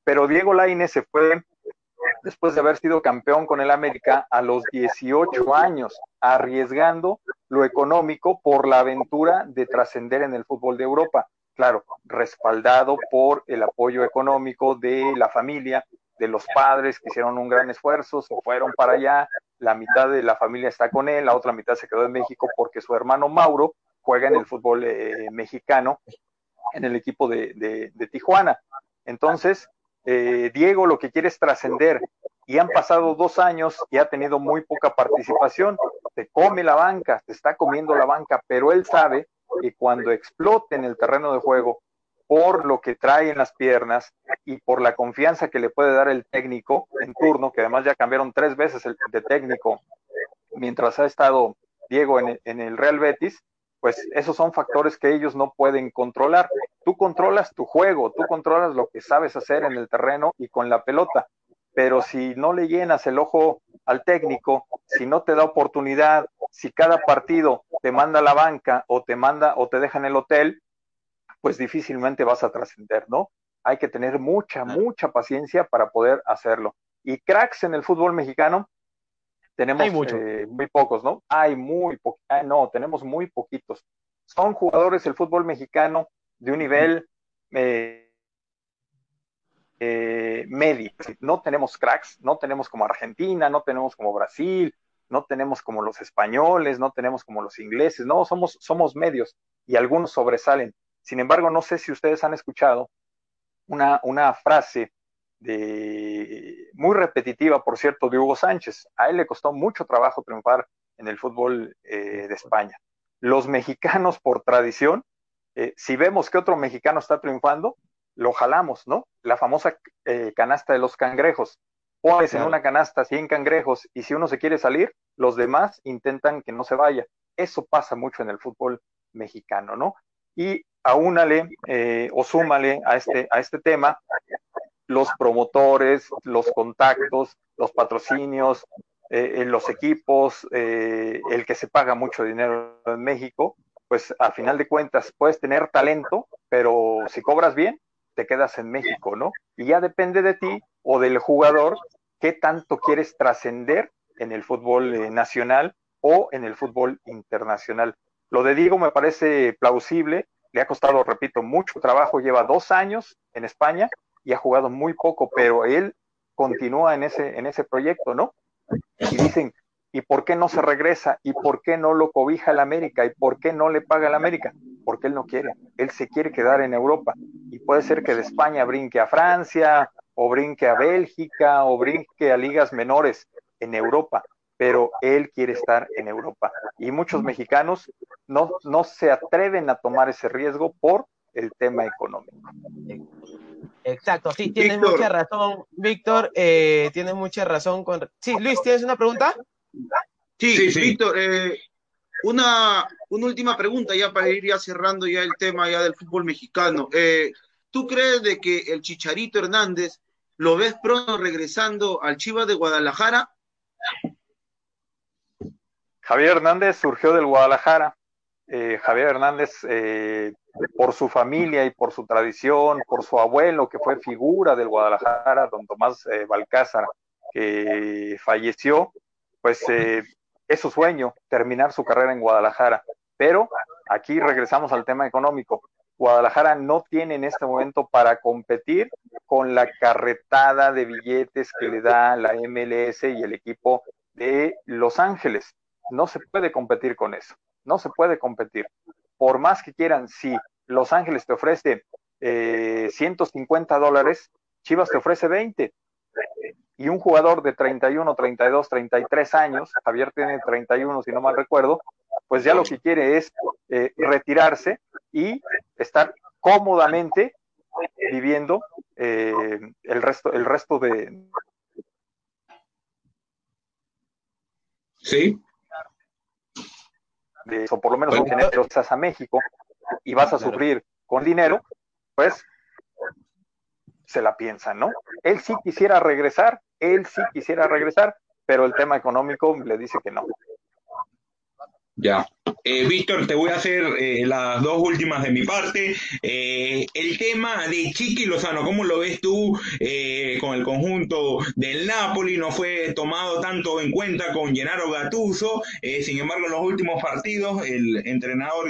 Pero Diego Lainez se fue después de haber sido campeón con el América a los 18 años, arriesgando lo económico por la aventura de trascender en el fútbol de Europa. Claro, respaldado por el apoyo económico de la familia, de los padres que hicieron un gran esfuerzo, se fueron para allá, la mitad de la familia está con él, la otra mitad se quedó en México porque su hermano Mauro juega en el fútbol eh, mexicano en el equipo de Tijuana. Entonces, eh, Diego lo que quiere es trascender y han pasado dos años y ha tenido muy poca participación. Se come la banca, se está comiendo la banca, pero él sabe que cuando explote en el terreno de juego, por lo que trae en las piernas y por la confianza que le puede dar el técnico en turno, que además ya cambiaron tres veces el, de técnico mientras ha estado Diego en el Real Betis, pues esos son factores que ellos no pueden controlar. Tú controlas tu juego, tú controlas lo que sabes hacer en el terreno y con la pelota, pero si no le llenas el ojo al técnico, si no te da oportunidad, si cada partido te manda a la banca o te manda o te deja en el hotel, pues difícilmente vas a trascender, ¿no? Hay que tener mucha, mucha paciencia para poder hacerlo. Y cracks en el fútbol mexicano, tenemos eh, muy pocos, ¿no? Hay muy poquitos, ah, no, tenemos muy poquitos. Son jugadores del fútbol mexicano de un nivel eh, eh, medio. No tenemos cracks, no tenemos como Argentina, no tenemos como Brasil, no tenemos como los españoles, no tenemos como los ingleses, no, somos, somos medios y algunos sobresalen. Sin embargo, no sé si ustedes han escuchado una, una frase de, muy repetitiva, por cierto, de Hugo Sánchez. A él le costó mucho trabajo triunfar en el fútbol eh, de España. Los mexicanos, por tradición, eh, si vemos que otro mexicano está triunfando, lo jalamos, ¿no? La famosa eh, canasta de los cangrejos. Pones en una canasta 100 cangrejos y si uno se quiere salir, los demás intentan que no se vaya. Eso pasa mucho en el fútbol mexicano, ¿no? Y aúnale o súmale a este, a este tema los promotores, los contactos, los patrocinios, eh, en los equipos, eh, el que se paga mucho dinero en México, pues al final de cuentas puedes tener talento, pero si cobras bien, te quedas en México, ¿no? Y ya depende de ti o del jugador qué tanto quieres trascender en el fútbol eh, nacional o en el fútbol internacional. Lo de Diego me parece plausible, le ha costado, repito, mucho trabajo, lleva dos años en España y ha jugado muy poco, pero él continúa en ese, en ese proyecto, ¿no? Y dicen, ¿y por qué no se regresa? ¿Y por qué no lo cobija el América? ¿Y por qué no le paga el América? Porque él no quiere, él se quiere quedar en Europa. Y puede ser que de España brinque a Francia, o brinque a Bélgica, o brinque a ligas menores en Europa, pero él quiere estar en Europa. Y muchos mexicanos no, no se atreven a tomar ese riesgo por el tema económico. Exacto, sí, tienes mucha razón, Víctor, eh, tienes mucha razón con... Sí, Luis, ¿tienes una pregunta? Sí, Víctor, eh, una, una última pregunta ya para ir ya cerrando ya el tema ya del fútbol mexicano. Eh, ¿Tú crees de que el Chicharito Hernández lo ves pronto regresando al Chivas de Guadalajara? Javier Hernández surgió del Guadalajara. Javier Hernández por su familia y por su tradición, por su abuelo, que fue figura del Guadalajara, don Tomás eh, Balcázar, que falleció, pues eh, es su sueño terminar su carrera en Guadalajara. Pero aquí regresamos al tema económico. Guadalajara no tiene en este momento para competir con la carretada de billetes que le da la MLS y el equipo de Los Ángeles. No se puede competir con eso, no se puede competir. Por más que quieran, si Los Ángeles te ofrece 150 eh, dólares, Chivas te ofrece 20. Y un jugador de 31, 32, 33 años, Javier tiene 31 si no mal recuerdo, pues ya lo que quiere es eh, retirarse y estar cómodamente viviendo eh, el resto el resto de sí de, o por lo menos tener estás a México y vas a sufrir con dinero pues se la piensa, ¿no? Él sí quisiera regresar, él sí quisiera regresar, pero el tema económico le dice que no. Ya. Eh, Víctor, te voy a hacer eh, las dos últimas de mi parte. Eh, el tema de Chiqui Lozano, ¿cómo lo ves tú con el conjunto del Napoli? No fue tomado tanto en cuenta con Gennaro Gattuso. sin embargo, en los últimos partidos, el entrenador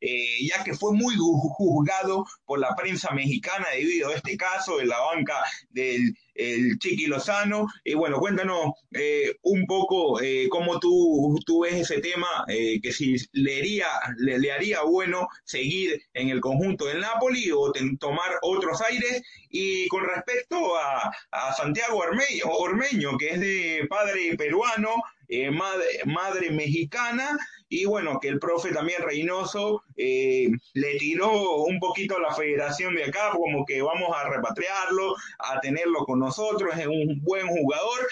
Gattuso ya que fue muy juzgado por la prensa mexicana debido a este caso de la banca del el Chiqui Lozano. Y bueno, cuéntanos eh, un poco eh, cómo tú, tú, ves ese tema, eh, que si le haría, le, haría bueno seguir en el conjunto del Napoli o tomar otros aires. Y con respecto a, a Santiago Ormeño, que es de padre peruano, madre, madre mexicana, y bueno, que el profe también Reynoso eh, le tiró un poquito a la federación de acá, como que vamos a repatriarlo, a tenerlo con nosotros, es un buen jugador.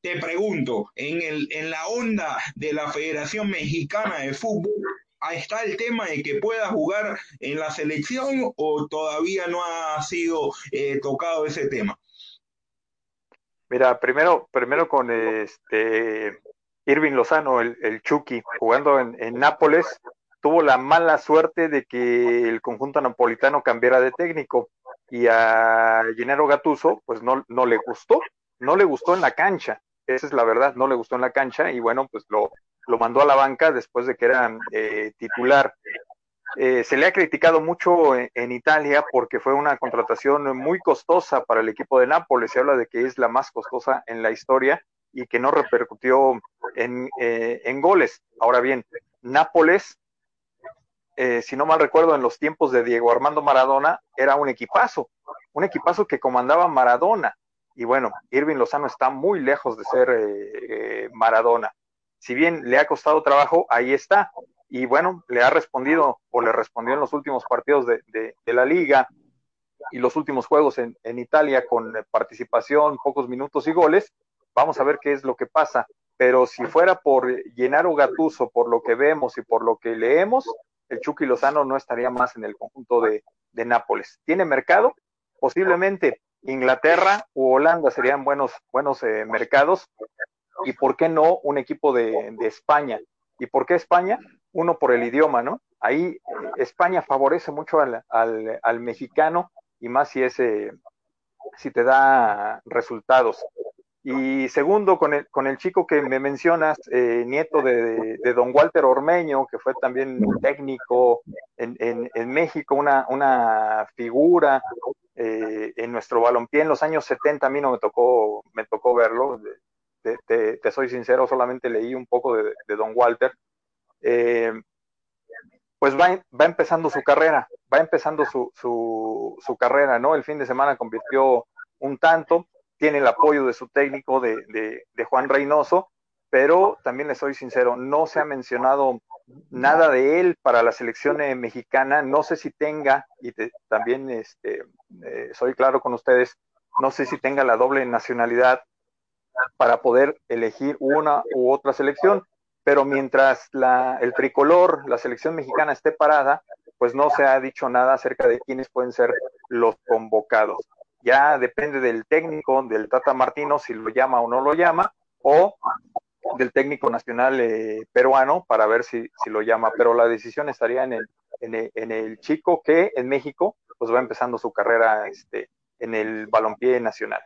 Te pregunto, en, el, en la onda de la Federación Mexicana de Fútbol, ¿está el tema de que pueda jugar en la selección o todavía no ha sido eh, tocado ese tema? Mira, primero, primero con este Irving Lozano, el, Chucky, jugando en, Nápoles, tuvo la mala suerte de que el conjunto napolitano cambiara de técnico y a Gennaro Gatuso pues no, le gustó, no le gustó en la cancha, esa es la verdad, no le gustó en la cancha y bueno, pues lo, lo mandó a la banca después de que era eh, titular. Eh, se le ha criticado mucho en, Italia porque fue una contratación muy costosa para el equipo de Nápoles, se habla de que es la más costosa en la historia y que no repercutió en, eh, en goles. Ahora bien, Nápoles, eh, si no mal recuerdo, en los tiempos de Diego Armando Maradona, era un equipazo, un equipazo que comandaba Maradona. Y bueno, Irving Lozano está muy lejos de ser eh, Maradona. Si bien le ha costado trabajo, ahí está. Y bueno, le ha respondido o le respondió en los últimos partidos de, de, de la liga y los últimos juegos en, en Italia con participación, pocos minutos y goles Vamos a ver qué es lo que pasa. Pero si fuera por llenar un Gatuso, por lo que vemos y por lo que leemos, el Chucky Lozano no estaría más en el conjunto de, Nápoles. ¿Tiene mercado? Posiblemente Inglaterra u Holanda serían buenos, eh, mercados. ¿Y por qué no un equipo de, España? ¿Y por qué España? Uno por el idioma, ¿no? Ahí eh, España favorece mucho al, mexicano y más si, si te da resultados. Y segundo, con el, con el chico que me mencionas, eh, nieto de, don Walter Ormeño, que fue también técnico en, en, México, una, una figura eh, en nuestro balompié en los años 70, a mí no me tocó, me tocó verlo, te, soy sincero, solamente leí un poco de, don Walter. Eh, pues va, va, empezando su carrera, va empezando su, su, su carrera, ¿no? El fin de semana convirtió un tanto, tiene el apoyo de su técnico, de, Juan Reynoso, pero también le soy sincero, no se ha mencionado nada de él para la selección eh, mexicana, no sé si tenga, y también este, eh, soy claro con ustedes, no sé si tenga la doble nacionalidad para poder elegir una u otra selección, pero mientras la, el tricolor, la selección mexicana esté parada, pues no se ha dicho nada acerca de quiénes pueden ser los convocados ya depende del técnico, del Tata Martino, si lo llama o no lo llama, o del técnico nacional eh, peruano para ver si, si, lo llama, pero la decisión estaría en el, en el, chico que en México pues va empezando su carrera este, en el balompié nacional.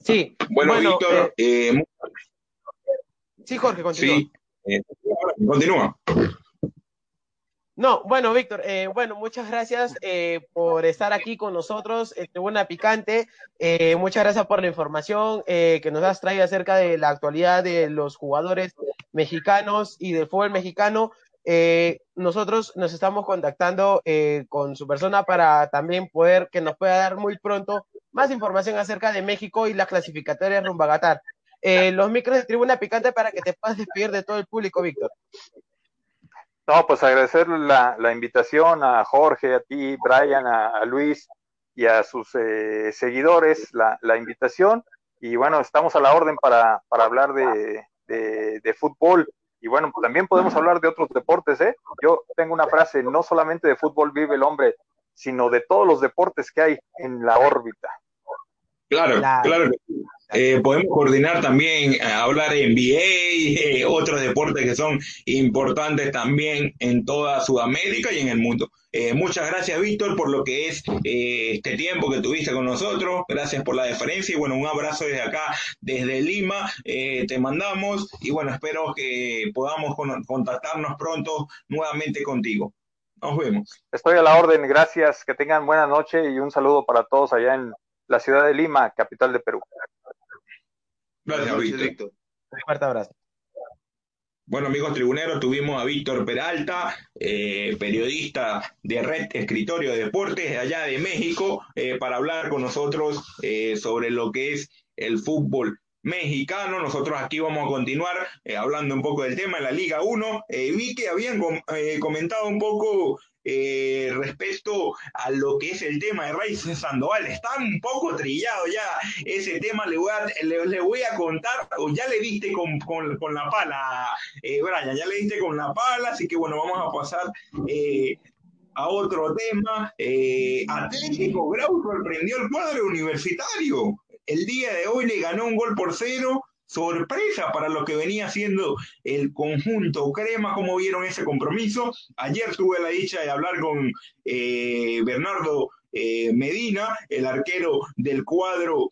Sí, bueno, Víctor, eh, eh, sí, Jorge, continúa. Sí, continúa. No, bueno, Víctor, eh, bueno, muchas gracias eh, por estar aquí con nosotros en Tribuna Picante. Eh, muchas gracias por la información que nos has traído acerca de la actualidad de los jugadores mexicanos y del fútbol mexicano. nosotros nos estamos contactando con su persona para también poder que nos pueda dar muy pronto más información acerca de México y las clasificatorias rumbo a Qatar. los micros de Tribuna Picante para que te puedas despedir de todo el público, Víctor. No, pues agradecer la, invitación a Jorge, a ti, Brian, a, Luis y a sus eh, seguidores, la, invitación. Y bueno, estamos a la orden para, hablar de, de, fútbol. Y bueno, también podemos hablar de otros deportes, ¿eh? Yo tengo una frase, no solamente de fútbol vive el hombre, sino de todos los deportes que hay en la órbita. Claro, claro. Eh, podemos coordinar también, eh, hablar NBA, eh, otros deportes que son importantes también en toda Sudamérica y en el mundo. muchas gracias, Víctor, por lo que es este tiempo que tuviste con nosotros. Gracias por la deferencia y bueno, un abrazo desde acá, desde Lima. te mandamos y bueno, espero que podamos contactarnos pronto nuevamente contigo. Nos vemos. Estoy a la orden, gracias, que tengan buena noche y un saludo para todos allá en la ciudad de Lima, capital de Perú. Gracias, Víctor. Un fuerte abrazo. Bueno, amigos tribuneros, tuvimos a Víctor Peralta, eh, periodista de Red Escritorio de Deportes de allá de México, eh, para hablar con nosotros eh, sobre lo que es el fútbol mexicano. Nosotros aquí vamos a continuar hablando un poco del tema de la Liga 1. vi que habían comentado un poco eh, respecto a lo que es el tema de Raiz Sandoval. Está un poco trillado ya ese tema, le voy a, le, voy a contar, o ya le diste con, con, la pala, eh, Brian, ya le diste con la pala, así que bueno, vamos a pasar eh, a otro tema. Eh, Atlético Grau sorprendió el cuadro universitario. El día de hoy le ganó un gol por cero sorpresa para lo que venía siendo el conjunto crema, cómo vieron ese compromiso. Ayer tuve la dicha de hablar con eh, Bernardo eh, Medina, el arquero del cuadro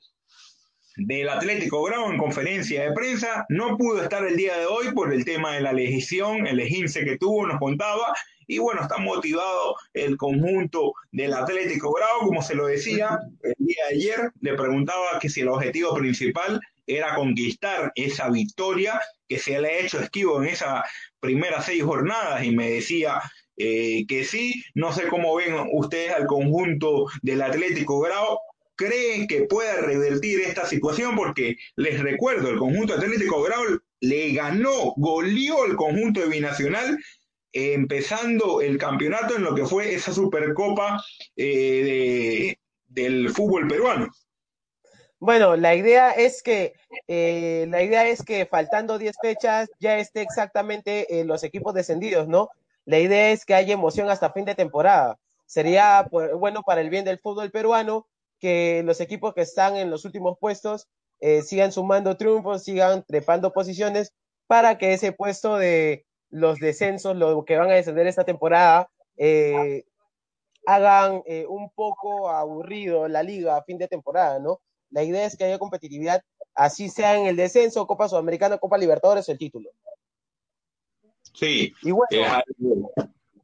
del Atlético Grau en conferencia de prensa. No pudo estar el día de hoy por el tema de la legislación, el esguince que tuvo, nos contaba. Y bueno, está motivado el conjunto del Atlético Grau, como se lo decía el día de ayer. Le preguntaba que si el objetivo principal era conquistar esa victoria que se le ha hecho esquivo en esas primeras seis jornadas. Y me decía eh, que sí, no sé cómo ven ustedes al conjunto del Atlético Grau, creen que pueda revertir esta situación porque les recuerdo, el conjunto Atlético Grau le ganó, goleó el conjunto de Binacional empezando el campeonato en lo que fue esa Supercopa eh, del fútbol peruano. Bueno, la idea es que eh, la idea es que faltando 10 fechas ya esté exactamente eh, los equipos descendidos, ¿no? La idea es que haya emoción hasta fin de temporada. Sería bueno para el bien del fútbol peruano que los equipos que están en los últimos puestos eh, sigan sumando triunfos, sigan trepando posiciones para que ese puesto de los descensos, lo que van a descender esta temporada, hagan un poco aburrido la liga a fin de temporada, ¿no? La idea es que haya competitividad, así sea en el descenso, Copa Sudamericana, Copa Libertadores el título. Sí,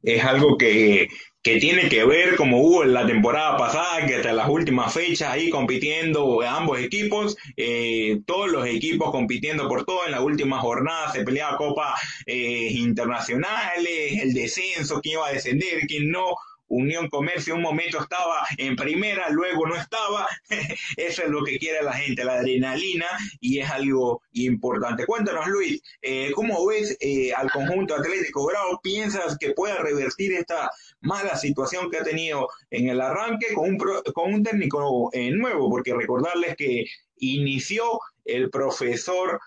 es algo, que, tiene que ver como hubo en la temporada pasada, que hasta las últimas fechas ahí compitiendo ambos equipos, eh, todos los equipos compitiendo por todo, en la última jornada se peleaba Copa eh, internacionales, el descenso, quién iba a descender, quién no, Unión Comercio un momento estaba en primera, luego no estaba. Eso es lo que quiere la gente, la adrenalina, y es algo importante. Cuéntanos, Luis, eh, ¿cómo ves eh, al conjunto Atlético Grau? ¿Piensas que pueda revertir esta mala situación que ha tenido en el arranque con un, con un técnico eh, nuevo? Porque recordarles que inició el profesor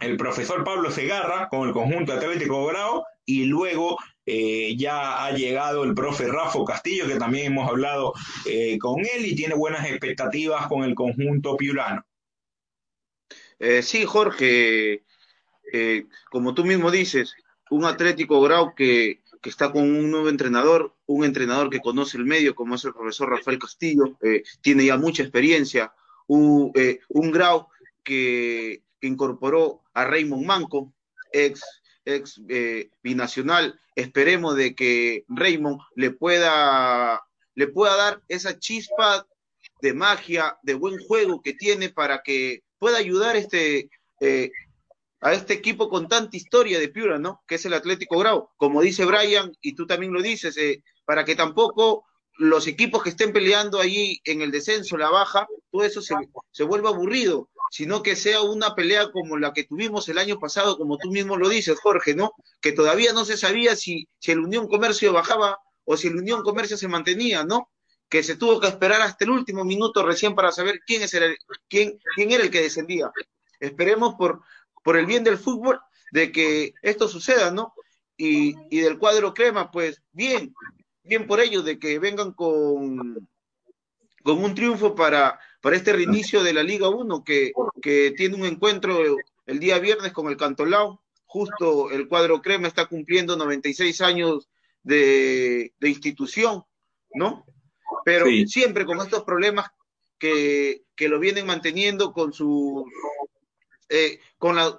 el profesor Pablo Segarra con el conjunto Atlético Grau y luego eh, ya ha llegado el profe Rafa Castillo, que también hemos hablado eh, con él y tiene buenas expectativas con el conjunto piurano. Eh, sí, Jorge, como tú mismo dices, un Atlético Grau que, está con un nuevo entrenador, un entrenador que conoce el medio, como es el profesor Rafael Castillo, tiene ya mucha experiencia, un, Grau que, que incorporó a Raymond Manco, ex ex eh, binacional, esperemos de que Raymond le pueda, le pueda dar esa chispa de magia, de buen juego que tiene para que pueda ayudar este, eh, a este equipo con tanta historia de Piura, ¿no? Que es el Atlético Grau. Como dice Brian, y tú también lo dices, eh, para que tampoco los equipos que estén peleando ahí en el descenso, la baja, todo eso se, se vuelva aburrido, sino que sea una pelea como la que tuvimos el año pasado, como tú mismo lo dices, Jorge, ¿no? Que todavía no se sabía si, si el Unión Comercio bajaba o si el Unión Comercio se mantenía, ¿no? Que se tuvo que esperar hasta el último minuto recién para saber quién, es el, quién, quién era el que descendía. Esperemos por, por el bien del fútbol de que esto suceda, ¿no? Y, y del cuadro crema, pues bien, bien por ellos de que vengan con, con un triunfo para, para este reinicio de la Liga 1, que, que tiene un encuentro el día viernes con el Cantolao. Justo el cuadro crema está cumpliendo 96 años de, de institución, ¿no? Pero sí. siempre con estos problemas que, que, lo vienen manteniendo con su eh, con, la,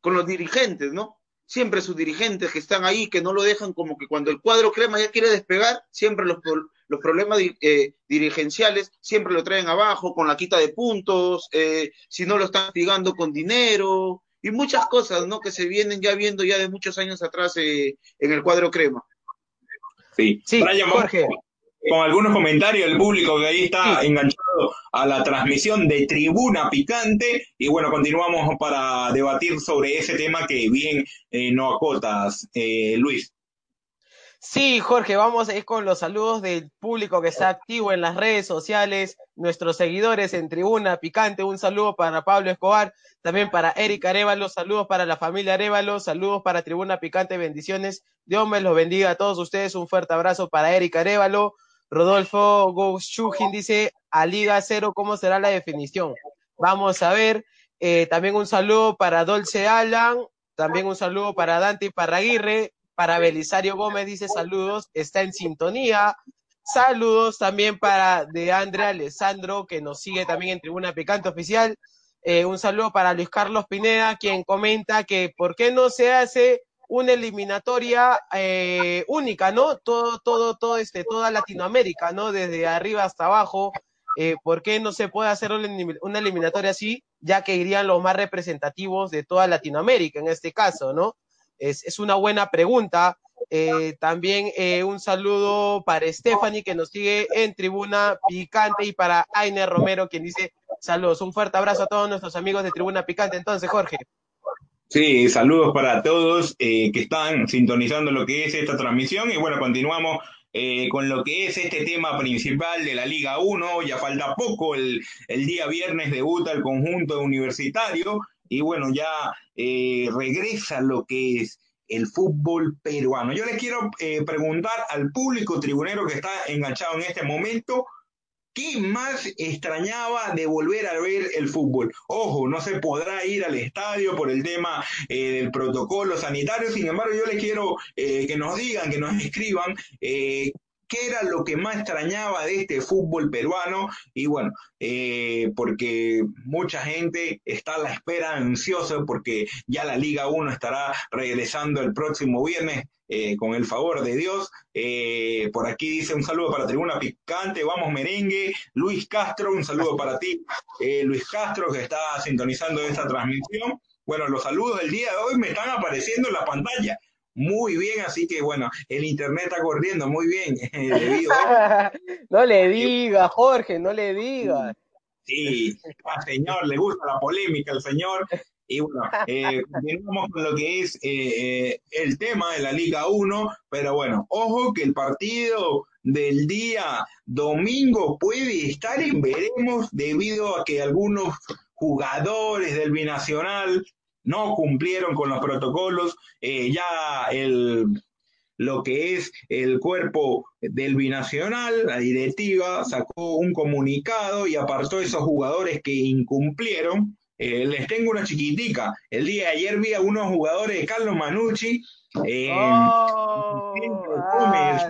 con los dirigentes, ¿no? Siempre sus dirigentes que están ahí, que no lo dejan como que cuando el cuadro crema ya quiere despegar, siempre los, los problemas eh, dirigenciales siempre lo traen abajo con la quita de puntos, eh, si no lo están pagando con dinero y muchas cosas, ¿no? Que se vienen ya viendo ya de muchos años atrás eh, en el cuadro crema. Sí, sí Brian, Jorge. Con algunos comentarios del público que ahí está enganchado a la transmisión de Tribuna Picante. Y bueno, continuamos para debatir sobre ese tema que bien eh, no acotas, eh, Luis. Sí, Jorge, vamos ir con los saludos del público que está activo en las redes sociales, nuestros seguidores en Tribuna Picante, un saludo para Pablo Escobar, también para Eric Arevalo, saludos para la familia Arevalo, saludos para Tribuna Picante, bendiciones, Dios me los bendiga a todos ustedes, un fuerte abrazo para Eric Arevalo, Rodolfo Gouchujin dice, a Liga Cero, ¿cómo será la definición? Vamos a ver, eh, también un saludo para Dolce Alan, también un saludo para Dante Parraguirre, para Belisario Gómez dice saludos, está en sintonía. Saludos también para de Andrea Alessandro, que nos sigue también en Tribuna Picante Oficial. Eh, un saludo para Luis Carlos Pineda, quien comenta que por qué no se hace una eliminatoria eh, única, ¿no? Todo, todo, todo este, toda Latinoamérica, ¿no? Desde arriba hasta abajo. Eh, ¿Por qué no se puede hacer una eliminatoria así? Ya que irían los más representativos de toda Latinoamérica en este caso, ¿no? Es, es una buena pregunta. Eh, también eh, un saludo para Stephanie que nos sigue en Tribuna Picante y para Aine Romero quien dice saludos. Un fuerte abrazo a todos nuestros amigos de Tribuna Picante. Entonces, Jorge. Sí, saludos para todos eh, que están sintonizando lo que es esta transmisión y bueno, continuamos eh, con lo que es este tema principal de la Liga 1. Ya falta poco, el, el día viernes debuta el conjunto universitario y bueno, ya eh, regresa lo que es el fútbol peruano. Yo les quiero eh, preguntar al público tribunero que está enganchado en este momento, ¿qué más extrañaba de volver a ver el fútbol? Ojo, no se podrá ir al estadio por el tema eh, del protocolo sanitario, sin embargo yo les quiero eh, que nos digan, que nos escriban eh, qué era lo que más extrañaba de este fútbol peruano y bueno, eh, porque mucha gente está a la espera ansiosa porque ya la Liga 1 estará regresando el próximo viernes eh, con el favor de Dios. Eh, por aquí dice un saludo para Tribuna Picante, vamos merengue. Luis Castro, un saludo para ti, Luis Castro, que está sintonizando esta transmisión. Bueno, los saludos del día de hoy me están apareciendo en la pantalla muy bien, así que bueno, el internet está corriendo muy bien. debido a... no le diga, Jorge, no le diga. Sí, al señor le gusta la polémica, al señor. Y bueno, eh, continuamos con lo que es eh, eh, el tema de la Liga 1, pero bueno, ojo que el partido del día domingo puede estar en veremos debido a que algunos jugadores del binacional no cumplieron con los protocolos, eh, ya el, lo que es el cuerpo del binacional, la directiva, sacó un comunicado y apartó a esos jugadores que incumplieron. Eh, les tengo una chiquitica. El día de ayer vi a unos jugadores de Carlos Manucci en oh, ah,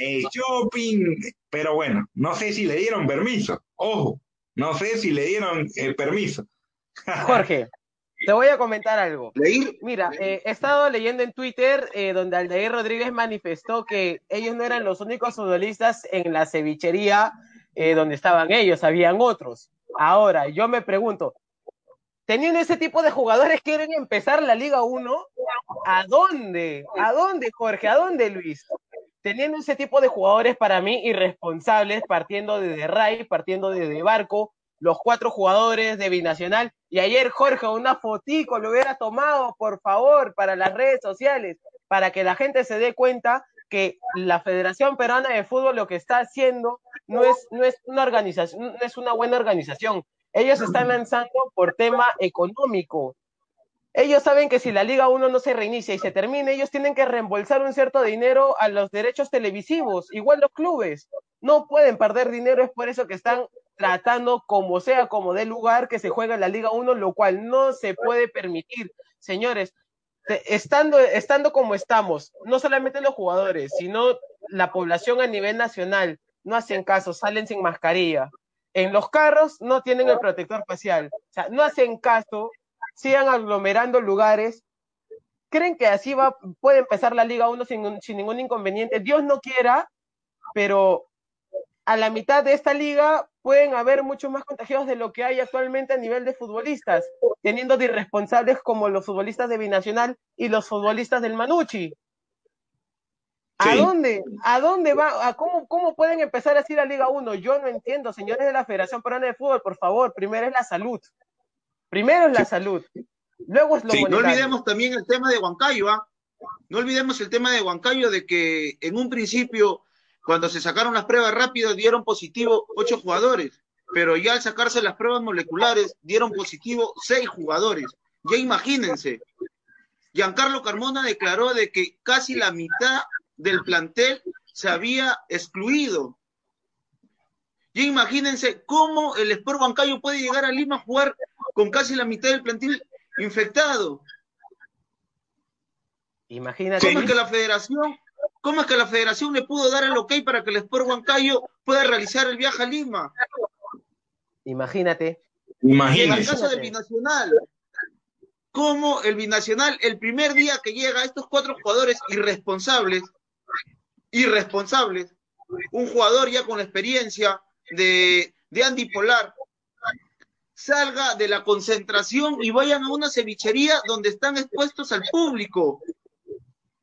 eh, shopping, pero bueno, no sé si le dieron permiso. Ojo, no sé si le dieron eh, permiso. Jorge, te voy a comentar algo. Mira, eh, he estado leyendo en Twitter eh, donde Aldair Rodríguez manifestó que ellos no eran los únicos futbolistas en la cevichería eh, donde estaban ellos, habían otros. Ahora, yo me pregunto, teniendo ese tipo de jugadores, ¿quieren empezar la Liga 1? ¿A dónde? ¿A dónde, Jorge? ¿A dónde, Luis? Teniendo ese tipo de jugadores para mí irresponsables, partiendo desde Ray, partiendo desde Barco, los cuatro jugadores de Binacional. Y ayer, Jorge, una fotico lo hubiera tomado, por favor, para las redes sociales, para que la gente se dé cuenta que la Federación Peruana de Fútbol lo que está haciendo no es, no es una organización, no es una buena organización. Ellos están lanzando por tema económico. Ellos saben que si la Liga 1 no se reinicia y se termina, ellos tienen que reembolsar un cierto dinero a los derechos televisivos, igual los clubes. No pueden perder dinero, es por eso que están tratando como sea, como de lugar que se juega en la Liga 1, lo cual no se puede permitir. Señores, estando, estando como estamos, no solamente los jugadores, sino la población a nivel nacional, no hacen caso, salen sin mascarilla. En los carros no tienen el protector facial, o sea, no hacen caso, sigan aglomerando lugares. ¿Creen que así va, puede empezar la Liga 1 sin, sin ningún inconveniente? Dios no quiera, pero a la mitad de esta liga pueden haber muchos más contagiados de lo que hay actualmente a nivel de futbolistas, teniendo de irresponsables como los futbolistas de Binacional y los futbolistas del Manucci. ¿A dónde? ¿A dónde va? ¿A cómo, ¿Cómo pueden empezar a ir a Liga 1? Yo no entiendo, señores de la Federación Peruana de Fútbol, por favor, primero es la salud. Primero es la salud. Luego es lo No olvidemos también el tema de Huancayo, ¿ah? No olvidemos el tema de Huancayo de que en un principio cuando se sacaron las pruebas rápidas dieron positivo ocho jugadores, pero ya al sacarse las pruebas moleculares dieron positivo seis jugadores. Ya imagínense. Giancarlo Carmona declaró de que casi la mitad del plantel se había excluido. Ya imagínense cómo el Sport Huancayo puede llegar a Lima a jugar con casi la mitad del plantel infectado. Imagínate. ¿Cómo es que la federación ¿Cómo es que la federación le pudo dar el ok para que el Sport Huancayo pueda realizar el viaje a Lima? Imagínate. Imagínate. En el caso del binacional, ¿cómo el binacional, el primer día que llega, estos cuatro jugadores irresponsables, irresponsables, un jugador ya con la experiencia de, de Andy Polar, salga de la concentración y vayan a una cevichería donde están expuestos al público